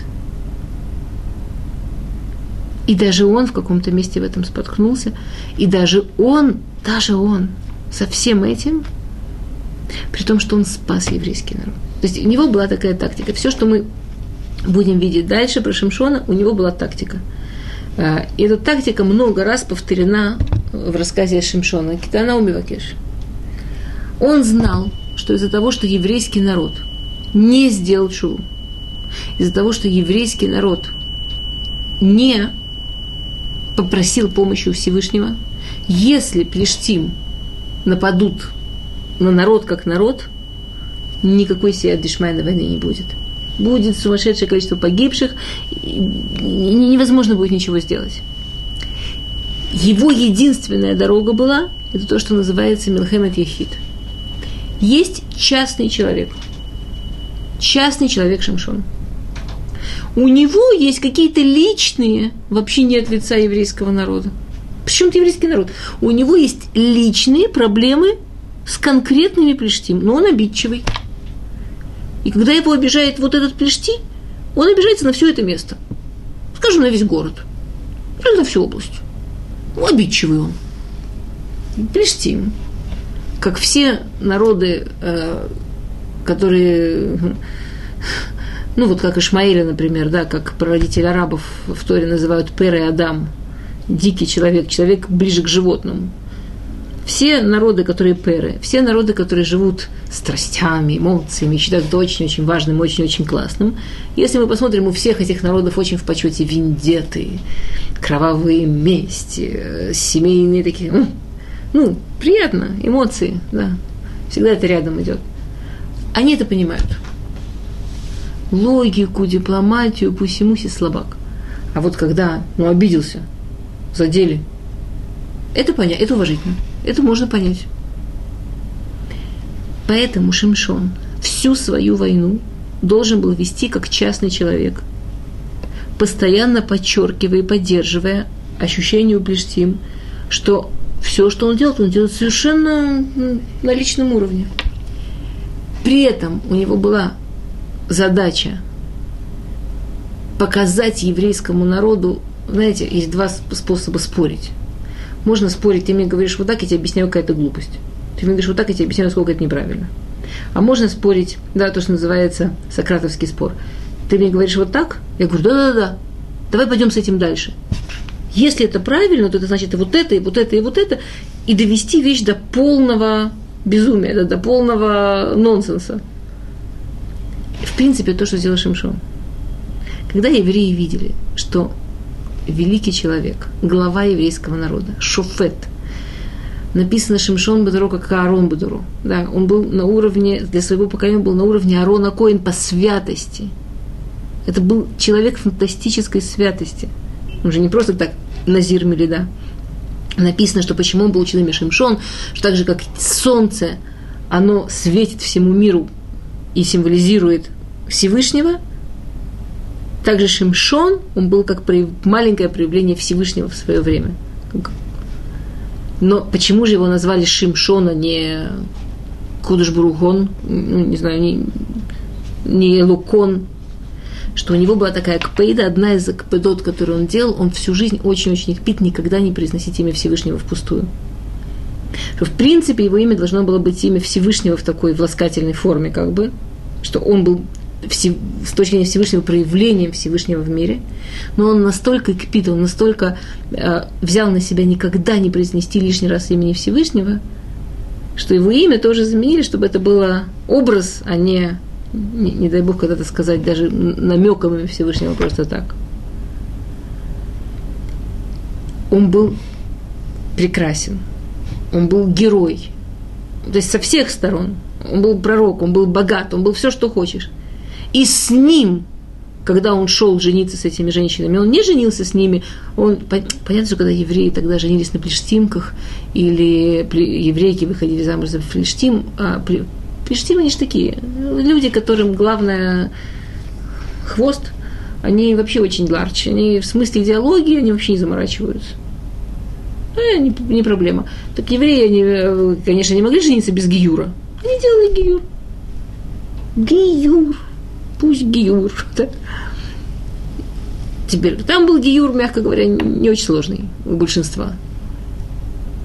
Speaker 1: И даже он в каком-то месте в этом споткнулся. И даже он, даже он со всем этим при том, что он спас еврейский народ. То есть у него была такая тактика. Все, что мы будем видеть дальше про Шимшона, у него была тактика. А, и эта тактика много раз повторена в рассказе Шимшона. Китана Умивакеш. Он знал, что из-за того, что еврейский народ не сделал чуву, из-за того, что еврейский народ не попросил помощи у Всевышнего. Если Плештим нападут на народ как народ, никакой сия Дишмай на не будет. Будет сумасшедшее количество погибших, невозможно будет ничего сделать. Его единственная дорога была, это то, что называется Милхемет Яхид. Есть частный человек. Частный человек Шамшон. У него есть какие-то личные, вообще не от лица еврейского народа. Причем это еврейский народ. У него есть личные проблемы с конкретными плештим, но он обидчивый. И когда его обижает вот этот плешти, он обижается на все это место. Скажем, на весь город. Или на всю область. Ну, обидчивый он. Плештим. Как все народы, э, которые ну вот как Ишмаэля, например, да, как прародитель арабов в Торе называют Пер и Адам, дикий человек, человек ближе к животному. Все народы, которые перы, все народы, которые живут страстями, эмоциями, считают это очень-очень важным, очень-очень классным. Если мы посмотрим, у всех этих народов очень в почете виндеты, кровавые мести, семейные такие, ну, ну, приятно, эмоции, да, всегда это рядом идет. Они это понимают. Логику, дипломатию, пусть-муси слабак. А вот когда, ну, обиделся, задели, это понятно, это уважительно. Это можно понять. Поэтому Шимшон всю свою войну должен был вести как частный человек, постоянно подчеркивая и поддерживая ощущение у Плештим, что все, что он делает, он делает совершенно на личном уровне. При этом у него была задача показать еврейскому народу, знаете, есть два способа спорить можно спорить, ты мне говоришь вот так, я тебе объясняю, какая-то глупость. Ты мне говоришь вот так, я тебе объясняю, насколько это неправильно. А можно спорить, да, то, что называется сократовский спор. Ты мне говоришь вот так, я говорю, да-да-да, давай пойдем с этим дальше. Если это правильно, то это значит и вот это, и вот это, и вот это, и довести вещь до полного безумия, до, до полного нонсенса. В принципе, то, что сделал Шимшон. Когда евреи видели, что великий человек, глава еврейского народа, Шофет. Написано Шимшон Бадуру, как Аарон Бадуру. Да, он был на уровне, для своего поколения был на уровне Аарона Коин по святости. Это был человек фантастической святости. Он же не просто так Назир Мелида. Написано, что почему он был ученым Шимшон, что так же, как солнце, оно светит всему миру и символизирует Всевышнего – также Шимшон, он был как маленькое проявление Всевышнего в свое время. Но почему же его назвали Шимшон, а не Кудышбургон, ну, не знаю, не, не Лукон, что у него была такая кпейда, одна из кпедот, которую он делал, он всю жизнь очень-очень их пит, никогда не произносить имя Всевышнего впустую. Что, в принципе, его имя должно было быть имя Всевышнего в такой власкательной форме, как бы, что он был с точки зрения Всевышнего проявлением Всевышнего в мире, но он настолько кипит, он настолько э, взял на себя никогда не произнести лишний раз имени Всевышнего, что его имя тоже заменили, чтобы это было образ, а не, не, не дай бог когда-то сказать, даже намеком имя Всевышнего просто так. Он был прекрасен, он был герой, то есть со всех сторон. Он был пророк, он был богат, он был все, что хочешь. И с ним, когда он шел жениться с этими женщинами, он не женился с ними. Он, понятно, что когда евреи тогда женились на плештимках, или еврейки выходили замуж за плештим, а плештим они же такие, люди, которым главное хвост, они вообще очень ларч, они в смысле идеологии, они вообще не заморачиваются. Э, не, не проблема. Так евреи, они, э, конечно, не могли жениться без гиюра. Они делали гиюр. Гиюр пусть гиюр. Да? Теперь, там был гиюр, мягко говоря, не очень сложный у большинства.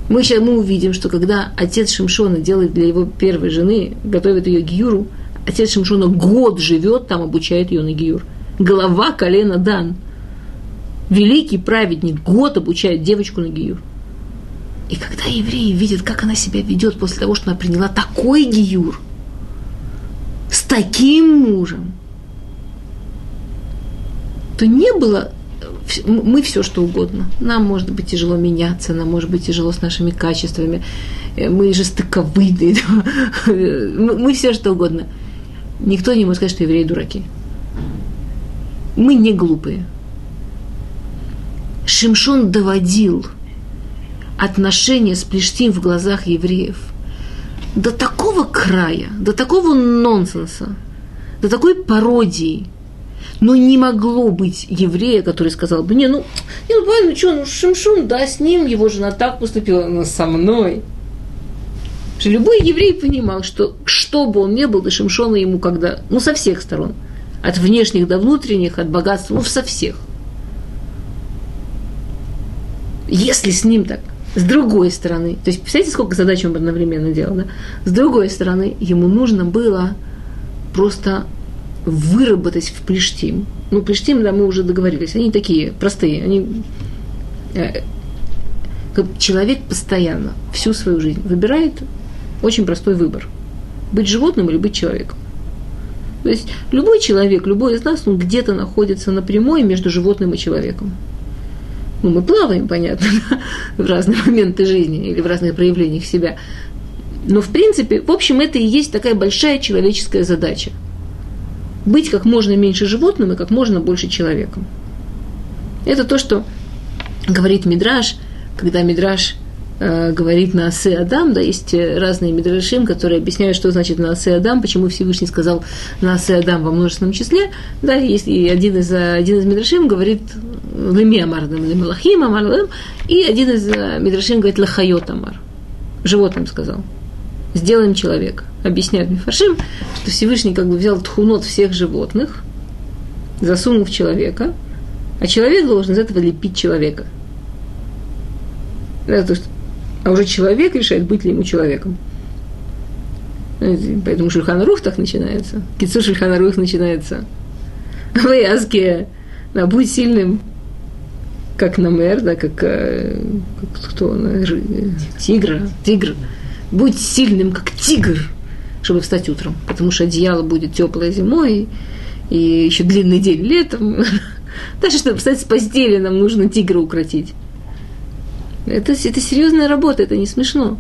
Speaker 1: Мы сейчас мы увидим, что когда отец Шимшона делает для его первой жены, готовит ее гиюру, отец Шимшона год живет там, обучает ее на гиюр. Голова колена Дан. Великий праведник год обучает девочку на гиюр. И когда евреи видят, как она себя ведет после того, что она приняла такой гиюр, таким мужем, то не было мы все что угодно. Нам может быть тяжело меняться, нам может быть тяжело с нашими качествами. Э, мы жестоковыйные, мы все что угодно. Никто не может сказать, что евреи дураки. Мы не глупые. Шимшон доводил отношения с Плештим в глазах евреев до такого края, до такого нонсенса, до такой пародии – но не могло быть еврея, который сказал бы, не, ну, не, ну, ну, что, ну, Шимшун, да, с ним, его жена так поступила, но со мной. Что любой еврей понимал, что что бы он ни был, до Шимшона ему когда, ну, со всех сторон, от внешних до внутренних, от богатства, ну, со всех. Если с ним так, с другой стороны, то есть, представляете, сколько задач он одновременно делал, да? С другой стороны, ему нужно было просто выработать в Плештим. Ну, Плештим, да, мы уже договорились, они такие простые, они... Э, человек постоянно, всю свою жизнь выбирает очень простой выбор. Быть животным или быть человеком. То есть любой человек, любой из нас, он где-то находится напрямую между животным и человеком. Ну, мы плаваем, понятно, в разные моменты жизни или в разных проявлениях себя. Но, в принципе, в общем, это и есть такая большая человеческая задача – быть как можно меньше животным и как можно больше человеком. Это то, что говорит Мидраш, когда Мидраш э, говорит на Асе Адам, да, есть разные Мидрашим, которые объясняют, что значит на Асе Адам, почему Всевышний сказал на Асе Адам во множественном числе, да, есть и один из, один из Мидрашим говорит Леми Амар, Лемалахим Амар, и один из э, Мидрашим говорит Лахайот Амар, животным сказал сделаем человека. Объясняют Мифашим, что Всевышний как бы взял тхунот всех животных, засунул в человека, а человек должен из этого лепить человека. Да, то, что, а уже человек решает, быть ли ему человеком. Поэтому Шульханарух так начинается. Кицу Шульханарух начинается. В Язке, да, будь сильным, как Намер, да, как, э, как кто, тигр, тигр будь сильным, как тигр, чтобы встать утром, потому что одеяло будет теплое зимой, и еще длинный день летом. Даже чтобы встать с постели, нам нужно тигра укротить. Это, это серьезная работа, это не смешно.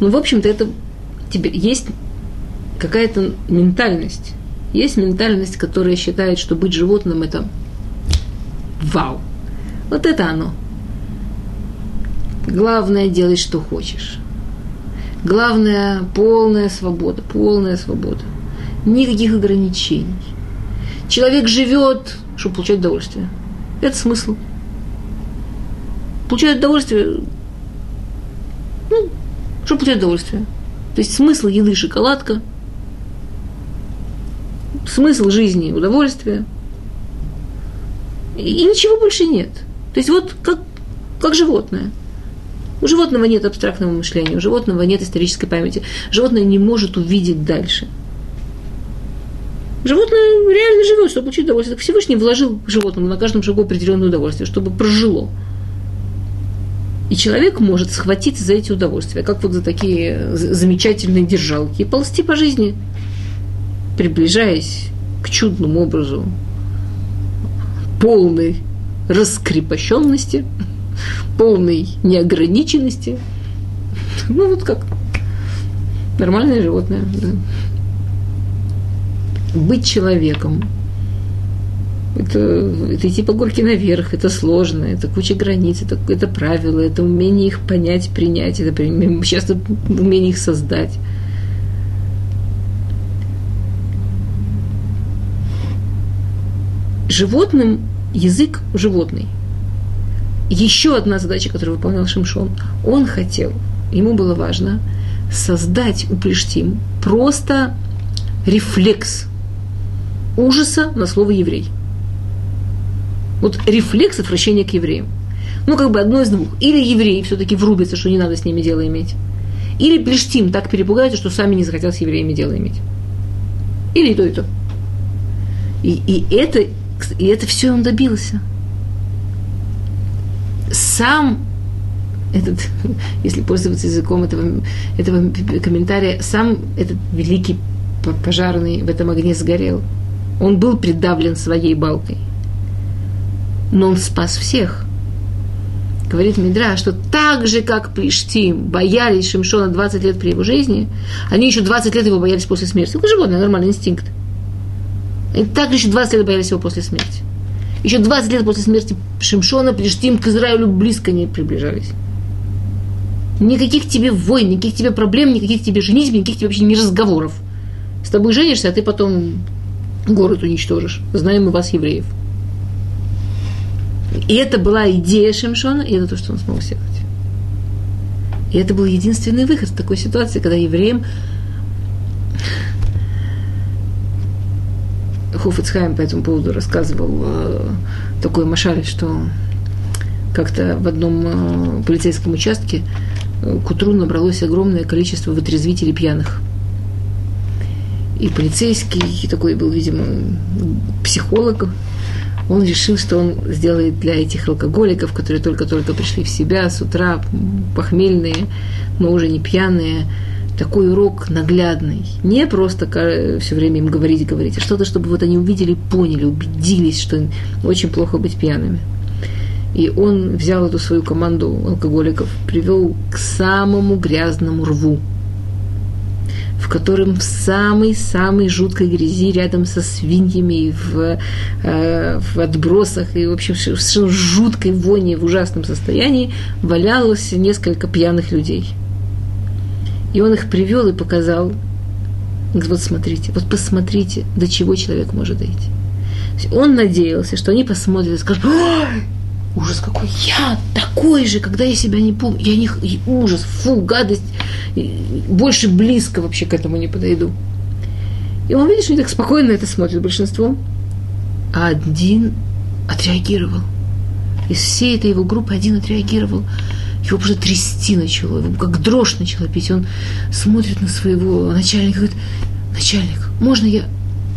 Speaker 1: Ну, в общем-то, это теперь есть какая-то ментальность. Есть ментальность, которая считает, что быть животным это вау. Вот это оно. Главное делать, что хочешь. Главное – полная свобода, полная свобода. Никаких ограничений. Человек живет, чтобы получать удовольствие. Это смысл. Получает удовольствие, ну, чтобы получать удовольствие. То есть смысл еды – шоколадка, смысл жизни – удовольствие. И ничего больше нет. То есть вот как, как животное – у животного нет абстрактного мышления, у животного нет исторической памяти. Животное не может увидеть дальше. Животное реально живет, чтобы получить удовольствие. Так Всевышний вложил животному на каждом шагу определенное удовольствие, чтобы прожило. И человек может схватиться за эти удовольствия, как вот за такие замечательные держалки, и ползти по жизни, приближаясь к чудному образу полной раскрепощенности – полной неограниченности. Ну, вот как нормальное животное. Да. Быть человеком. Это, это идти по горке наверх, это сложно, это куча границ, это, это правила, это умение их понять, принять, это часто умение их создать. Животным язык животный еще одна задача, которую выполнял Шимшон, он хотел, ему было важно создать у Плештим просто рефлекс ужаса на слово еврей. Вот рефлекс отвращения к евреям. Ну, как бы одно из двух. Или евреи все-таки врубятся, что не надо с ними дело иметь. Или Плештим так перепугаются, что сами не захотят с евреями дело иметь. Или и то, и то. И, и, это, и это все он добился сам этот, если пользоваться языком этого, этого комментария, сам этот великий пожарный в этом огне сгорел. Он был придавлен своей балкой. но он спас всех. Говорит Мидра, что так же, как Плештим боялись Шимшона 20 лет при его жизни, они еще 20 лет его боялись после смерти. Это животное, нормальный инстинкт. Они также еще 20 лет боялись его после смерти. Еще 20 лет после смерти Шимшона Плештим к Израилю близко не приближались. Никаких тебе войн, никаких тебе проблем, никаких тебе женитьбы, никаких тебе вообще не разговоров. С тобой женишься, а ты потом город уничтожишь. Знаем мы вас, евреев. И это была идея Шимшона, и это то, что он смог сделать. И это был единственный выход в такой ситуации, когда евреям Хофицхайм по этому поводу рассказывал э, такой машаль, что как-то в одном э, полицейском участке э, к утру набралось огромное количество вытрезвителей пьяных. И полицейский такой был, видимо, психолог, он решил, что он сделает для этих алкоголиков, которые только-только пришли в себя с утра, похмельные, но уже не пьяные, такой урок наглядный. Не просто все время им говорить, говорить, а что-то, чтобы вот они увидели, поняли, убедились, что очень плохо быть пьяными. И он взял эту свою команду алкоголиков, привел к самому грязному рву, в котором в самой-самой жуткой грязи, рядом со свиньями, в, э, в отбросах, и, в общем, в жуткой воне, в ужасном состоянии, валялось несколько пьяных людей. И он их привел и показал. Вот смотрите, вот посмотрите, до чего человек может дойти. Он надеялся, что они посмотрят и скажут, ой, ужас какой, я такой же, когда я себя не помню, я не, ужас, фу, гадость, больше близко вообще к этому не подойду. И он видит, что они так спокойно это смотрят большинство. А один отреагировал. Из всей этой его группы один отреагировал. Его просто трясти начало, его как дрожь начала пить. Он смотрит на своего начальника и говорит, начальник, можно я,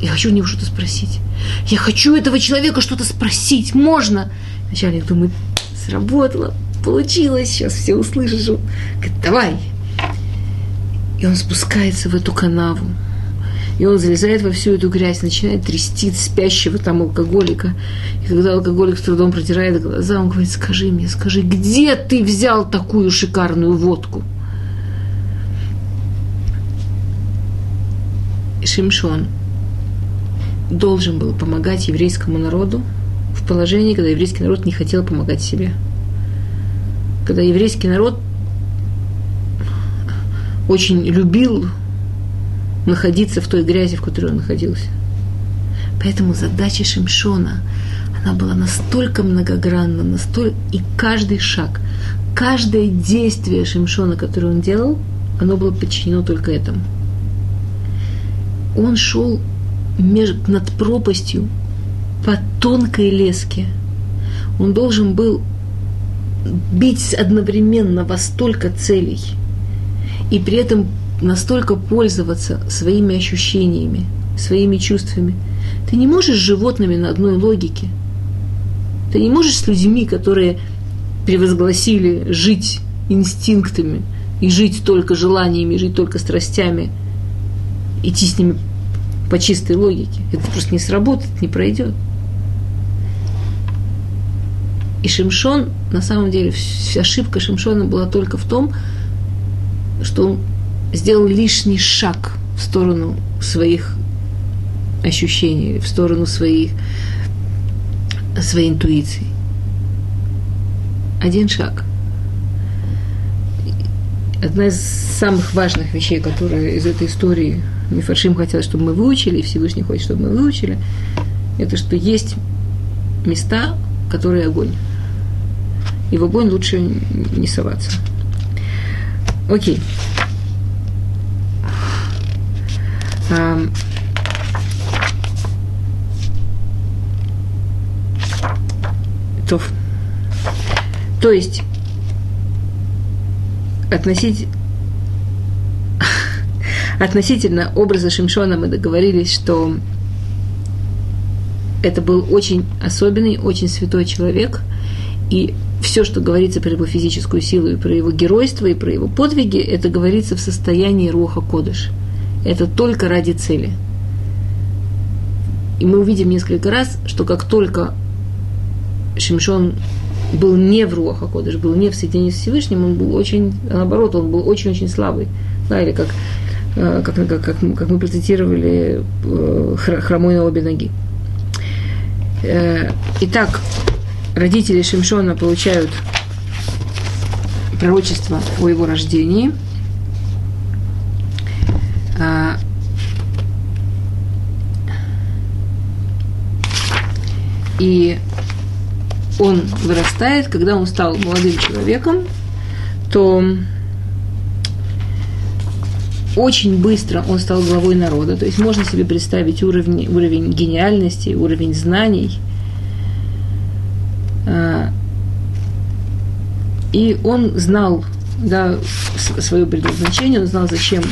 Speaker 1: я хочу у него что-то спросить. Я хочу этого человека что-то спросить, можно? Начальник думает, сработало, получилось, сейчас все услышишь. Говорит, давай. И он спускается в эту канаву. И он залезает во всю эту грязь, начинает трясти спящего там алкоголика. И когда алкоголик с трудом протирает глаза, он говорит, скажи мне, скажи, где ты взял такую шикарную водку? Шимшон должен был помогать еврейскому народу в положении, когда еврейский народ не хотел помогать себе. Когда еврейский народ очень любил находиться в той грязи, в которой он находился. Поэтому задача Шимшона, она была настолько многогранна, настолько... И каждый шаг, каждое действие Шимшона, которое он делал, оно было подчинено только этому. Он шел меж... над пропастью по тонкой леске. Он должен был бить одновременно во столько целей и при этом настолько пользоваться своими ощущениями, своими чувствами. Ты не можешь с животными на одной логике. Ты не можешь с людьми, которые превозгласили жить инстинктами и жить только желаниями, жить только страстями, идти с ними по чистой логике. Это просто не сработает, не пройдет. И Шимшон, на самом деле, ошибка Шимшона была только в том, что он сделал лишний шаг в сторону своих ощущений, в сторону своих, своей интуиции. Один шаг. Одна из самых важных вещей, которые из этой истории Мифаршим хотел, чтобы мы выучили, и Всевышний хочет, чтобы мы выучили, это что есть места, которые огонь. И в огонь лучше не соваться. Окей. То, то есть относить, относительно образа Шимшона мы договорились, что это был очень особенный, очень святой человек, и все, что говорится про его физическую силу и про его геройство и про его подвиги, это говорится в состоянии Руха Кодыш – это только ради цели. И мы увидим несколько раз, что как только Шимшон был не в Руаха Кодыш, был не в соединении с Всевышним, он был очень, наоборот, он был очень-очень слабый. Да, или как, э, как, как, как, как мы процитировали, э, хромой на обе ноги. Э, итак, родители Шимшона получают пророчество о его рождении. А, и он вырастает, когда он стал молодым человеком, то очень быстро он стал главой народа. То есть можно себе представить уровень, уровень гениальности, уровень знаний. А, и он знал да, свое предназначение, он знал, зачем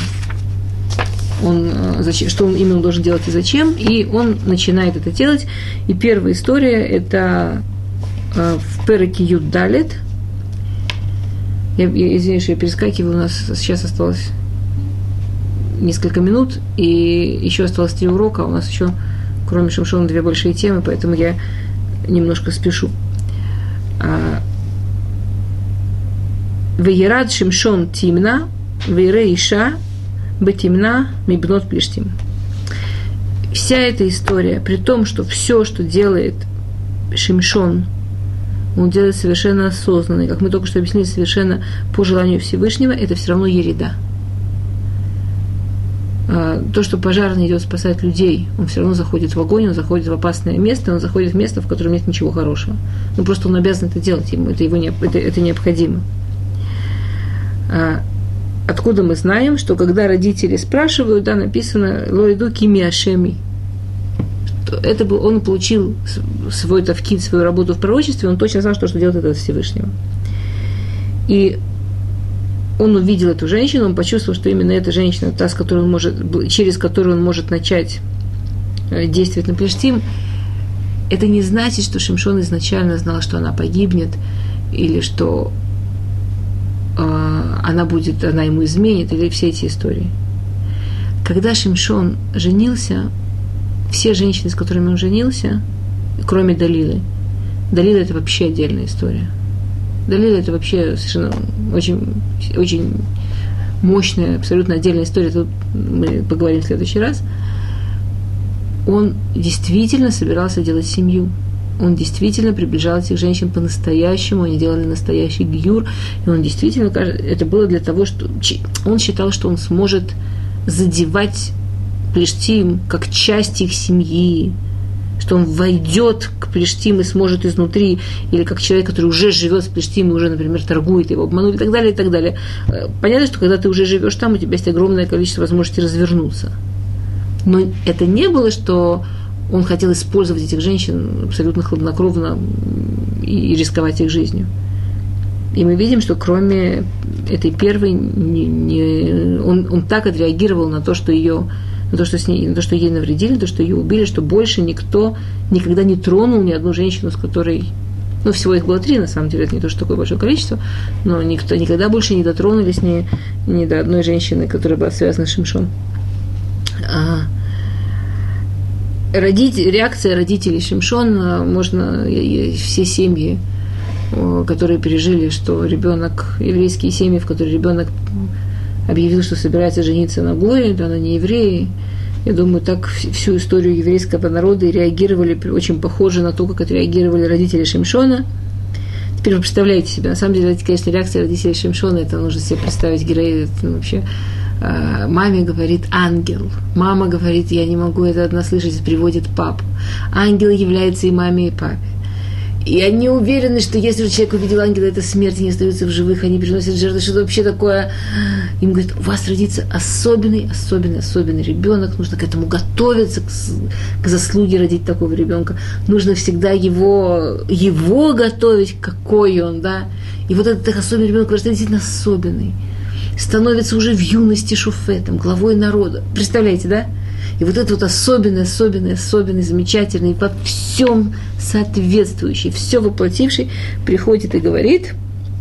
Speaker 1: он, а, зачем, что он именно должен делать и зачем, и он начинает это делать. И первая история – это Э, в Переке Юдалит. Я, я извиняюсь, я перескакиваю, у нас сейчас осталось несколько минут, и еще осталось три урока, у нас еще, кроме Шимшона, две большие темы, поэтому я немножко спешу. А, Веерад Шимшон Тимна, Вейре Иша, Бетимна, Мибнот Плештим. Вся эта история, при том, что все, что делает Шимшон – он делает совершенно осознанно. Как мы только что объяснили, совершенно по желанию Всевышнего, это все равно ереда. А, то, что пожарный идет спасать людей, он все равно заходит в огонь, он заходит в опасное место, он заходит в место, в котором нет ничего хорошего. Ну, просто он обязан это делать, ему это, его не, это, это необходимо. Откуда мы знаем, что когда родители спрашивают, да, написано «Лоиду кими ашеми», это был, он получил свой тавкид, свою работу в пророчестве, он точно знал, что, что делает это Всевышнего. И он увидел эту женщину, он почувствовал, что именно эта женщина, та, с которой он может, через которую он может начать э, действовать на Плештим, это не значит, что Шимшон изначально знал, что она погибнет, или что она будет, она ему изменит, или все эти истории. Когда Шимшон женился, все женщины, с которыми он женился, кроме Далилы, Далила это вообще отдельная история. Далила это вообще совершенно очень, очень мощная, абсолютно отдельная история. Тут мы поговорим в следующий раз. Он действительно собирался делать семью. Он действительно приближал этих женщин по-настоящему, они делали настоящий гюр, и он действительно, это было для того, что он считал, что он сможет задевать Плештим как часть их семьи, что он войдет к Плештим и сможет изнутри, или как человек, который уже живет с Плештим и уже, например, торгует его, обманул и так далее, и так далее. Э, понятно, что когда ты уже живешь там, у тебя есть огромное количество возможностей развернуться. Но это не было, что он хотел использовать этих женщин абсолютно хладнокровно и рисковать их жизнью. И мы видим, что кроме этой первой, не, не, он, он так отреагировал на то, что ее на то, что, с ней, на то, что ей навредили, на то, что ее убили, что больше никто никогда не тронул ни одну женщину, с которой ну, всего их было три, на самом деле, это не то, что такое большое количество, но никто никогда больше не дотронулись ни, ни до одной женщины, которая была связана с Шимшом. А, родитель, реакция родителей Шимшона, можно, все семьи, которые пережили, что ребенок, еврейские семьи, в которых ребенок объявил, что собирается жениться на Горе, да, она не евреи. Я думаю, так всю историю еврейского народа и реагировали очень похоже на то, как отреагировали родители Шимшона. Теперь вы представляете себе, на самом деле, это, конечно, реакция родителей Шимшона, это нужно себе представить герои, ну, вообще, э, маме говорит ангел, мама говорит, я не могу это одна слышать, приводит папу. Ангел является и маме, и папе. И они уверены, что если же человек увидел ангела, это смерть, они остаются в живых, они приносят жертвы, что это вообще такое. Им говорят, у вас родится особенный, особенный, особенный ребенок, нужно к этому готовиться, к, к заслуге родить такого ребенка. Нужно всегда его, его готовить, какой он, да. И вот этот особенный ребенок вырастает действительно особенный. Становится уже в юности шуфетом, главой народа. Представляете, да? И вот этот вот особенный, особенный, особенный, замечательный, во всем соответствующий, все воплотивший, приходит и говорит,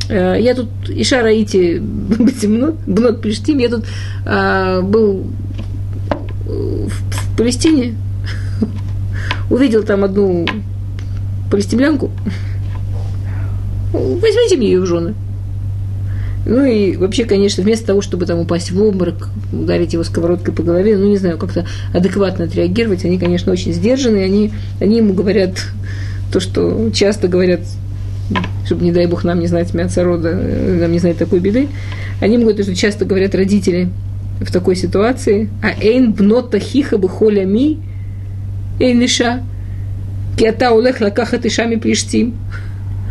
Speaker 1: «Э, я тут, Иша Раити Бнот Плештим, я тут а, был в, в Палестине, увидел там одну палестимлянку, возьмите мне ее в жены. Ну и вообще, конечно, вместо того, чтобы там упасть в обморок, ударить его сковородкой по голове, ну не знаю, как-то адекватно отреагировать, они, конечно, очень сдержанные, они, они ему говорят то, что часто говорят, чтобы, не дай бог, нам не знать мяса рода, нам не знать такой беды, они говорят, что часто говорят родители в такой ситуации, а эйн бнота хиха бы холя ми, эйн иша, киата улех лакахат ишами плештим.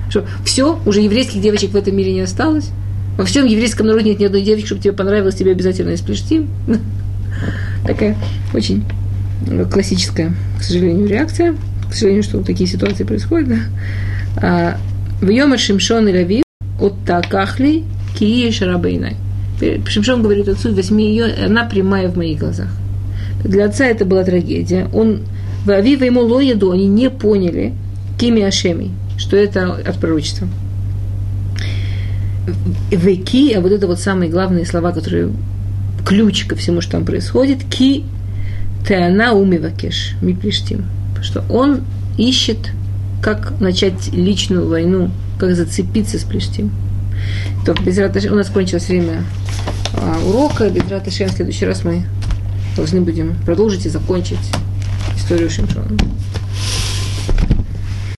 Speaker 1: Что все, уже еврейских девочек в этом мире не осталось, во всем еврейском народе нет ни одной девочки, чтобы тебе понравилось, тебе обязательно из Плештим. Такая очень классическая, к сожалению, реакция. К сожалению, что такие ситуации происходят. А, в Йомар Шимшон и Рави от Такахли Кии Шарабейнай. Шимшон говорит отцу, возьми ее, она прямая в моих глазах. Для отца это была трагедия. Он, в Авива ему Лоеду, они не поняли Кими Ашеми, что это от пророчества. Веки, а вот это вот самые главные слова, которые ключ ко всему, что там происходит, ки теана умивакеш миплештим. Что он ищет, как начать личную войну, как зацепиться с плештим. То, без у нас кончилось время а, урока, без Раташем в следующий раз мы должны будем продолжить и закончить историю Шимшона.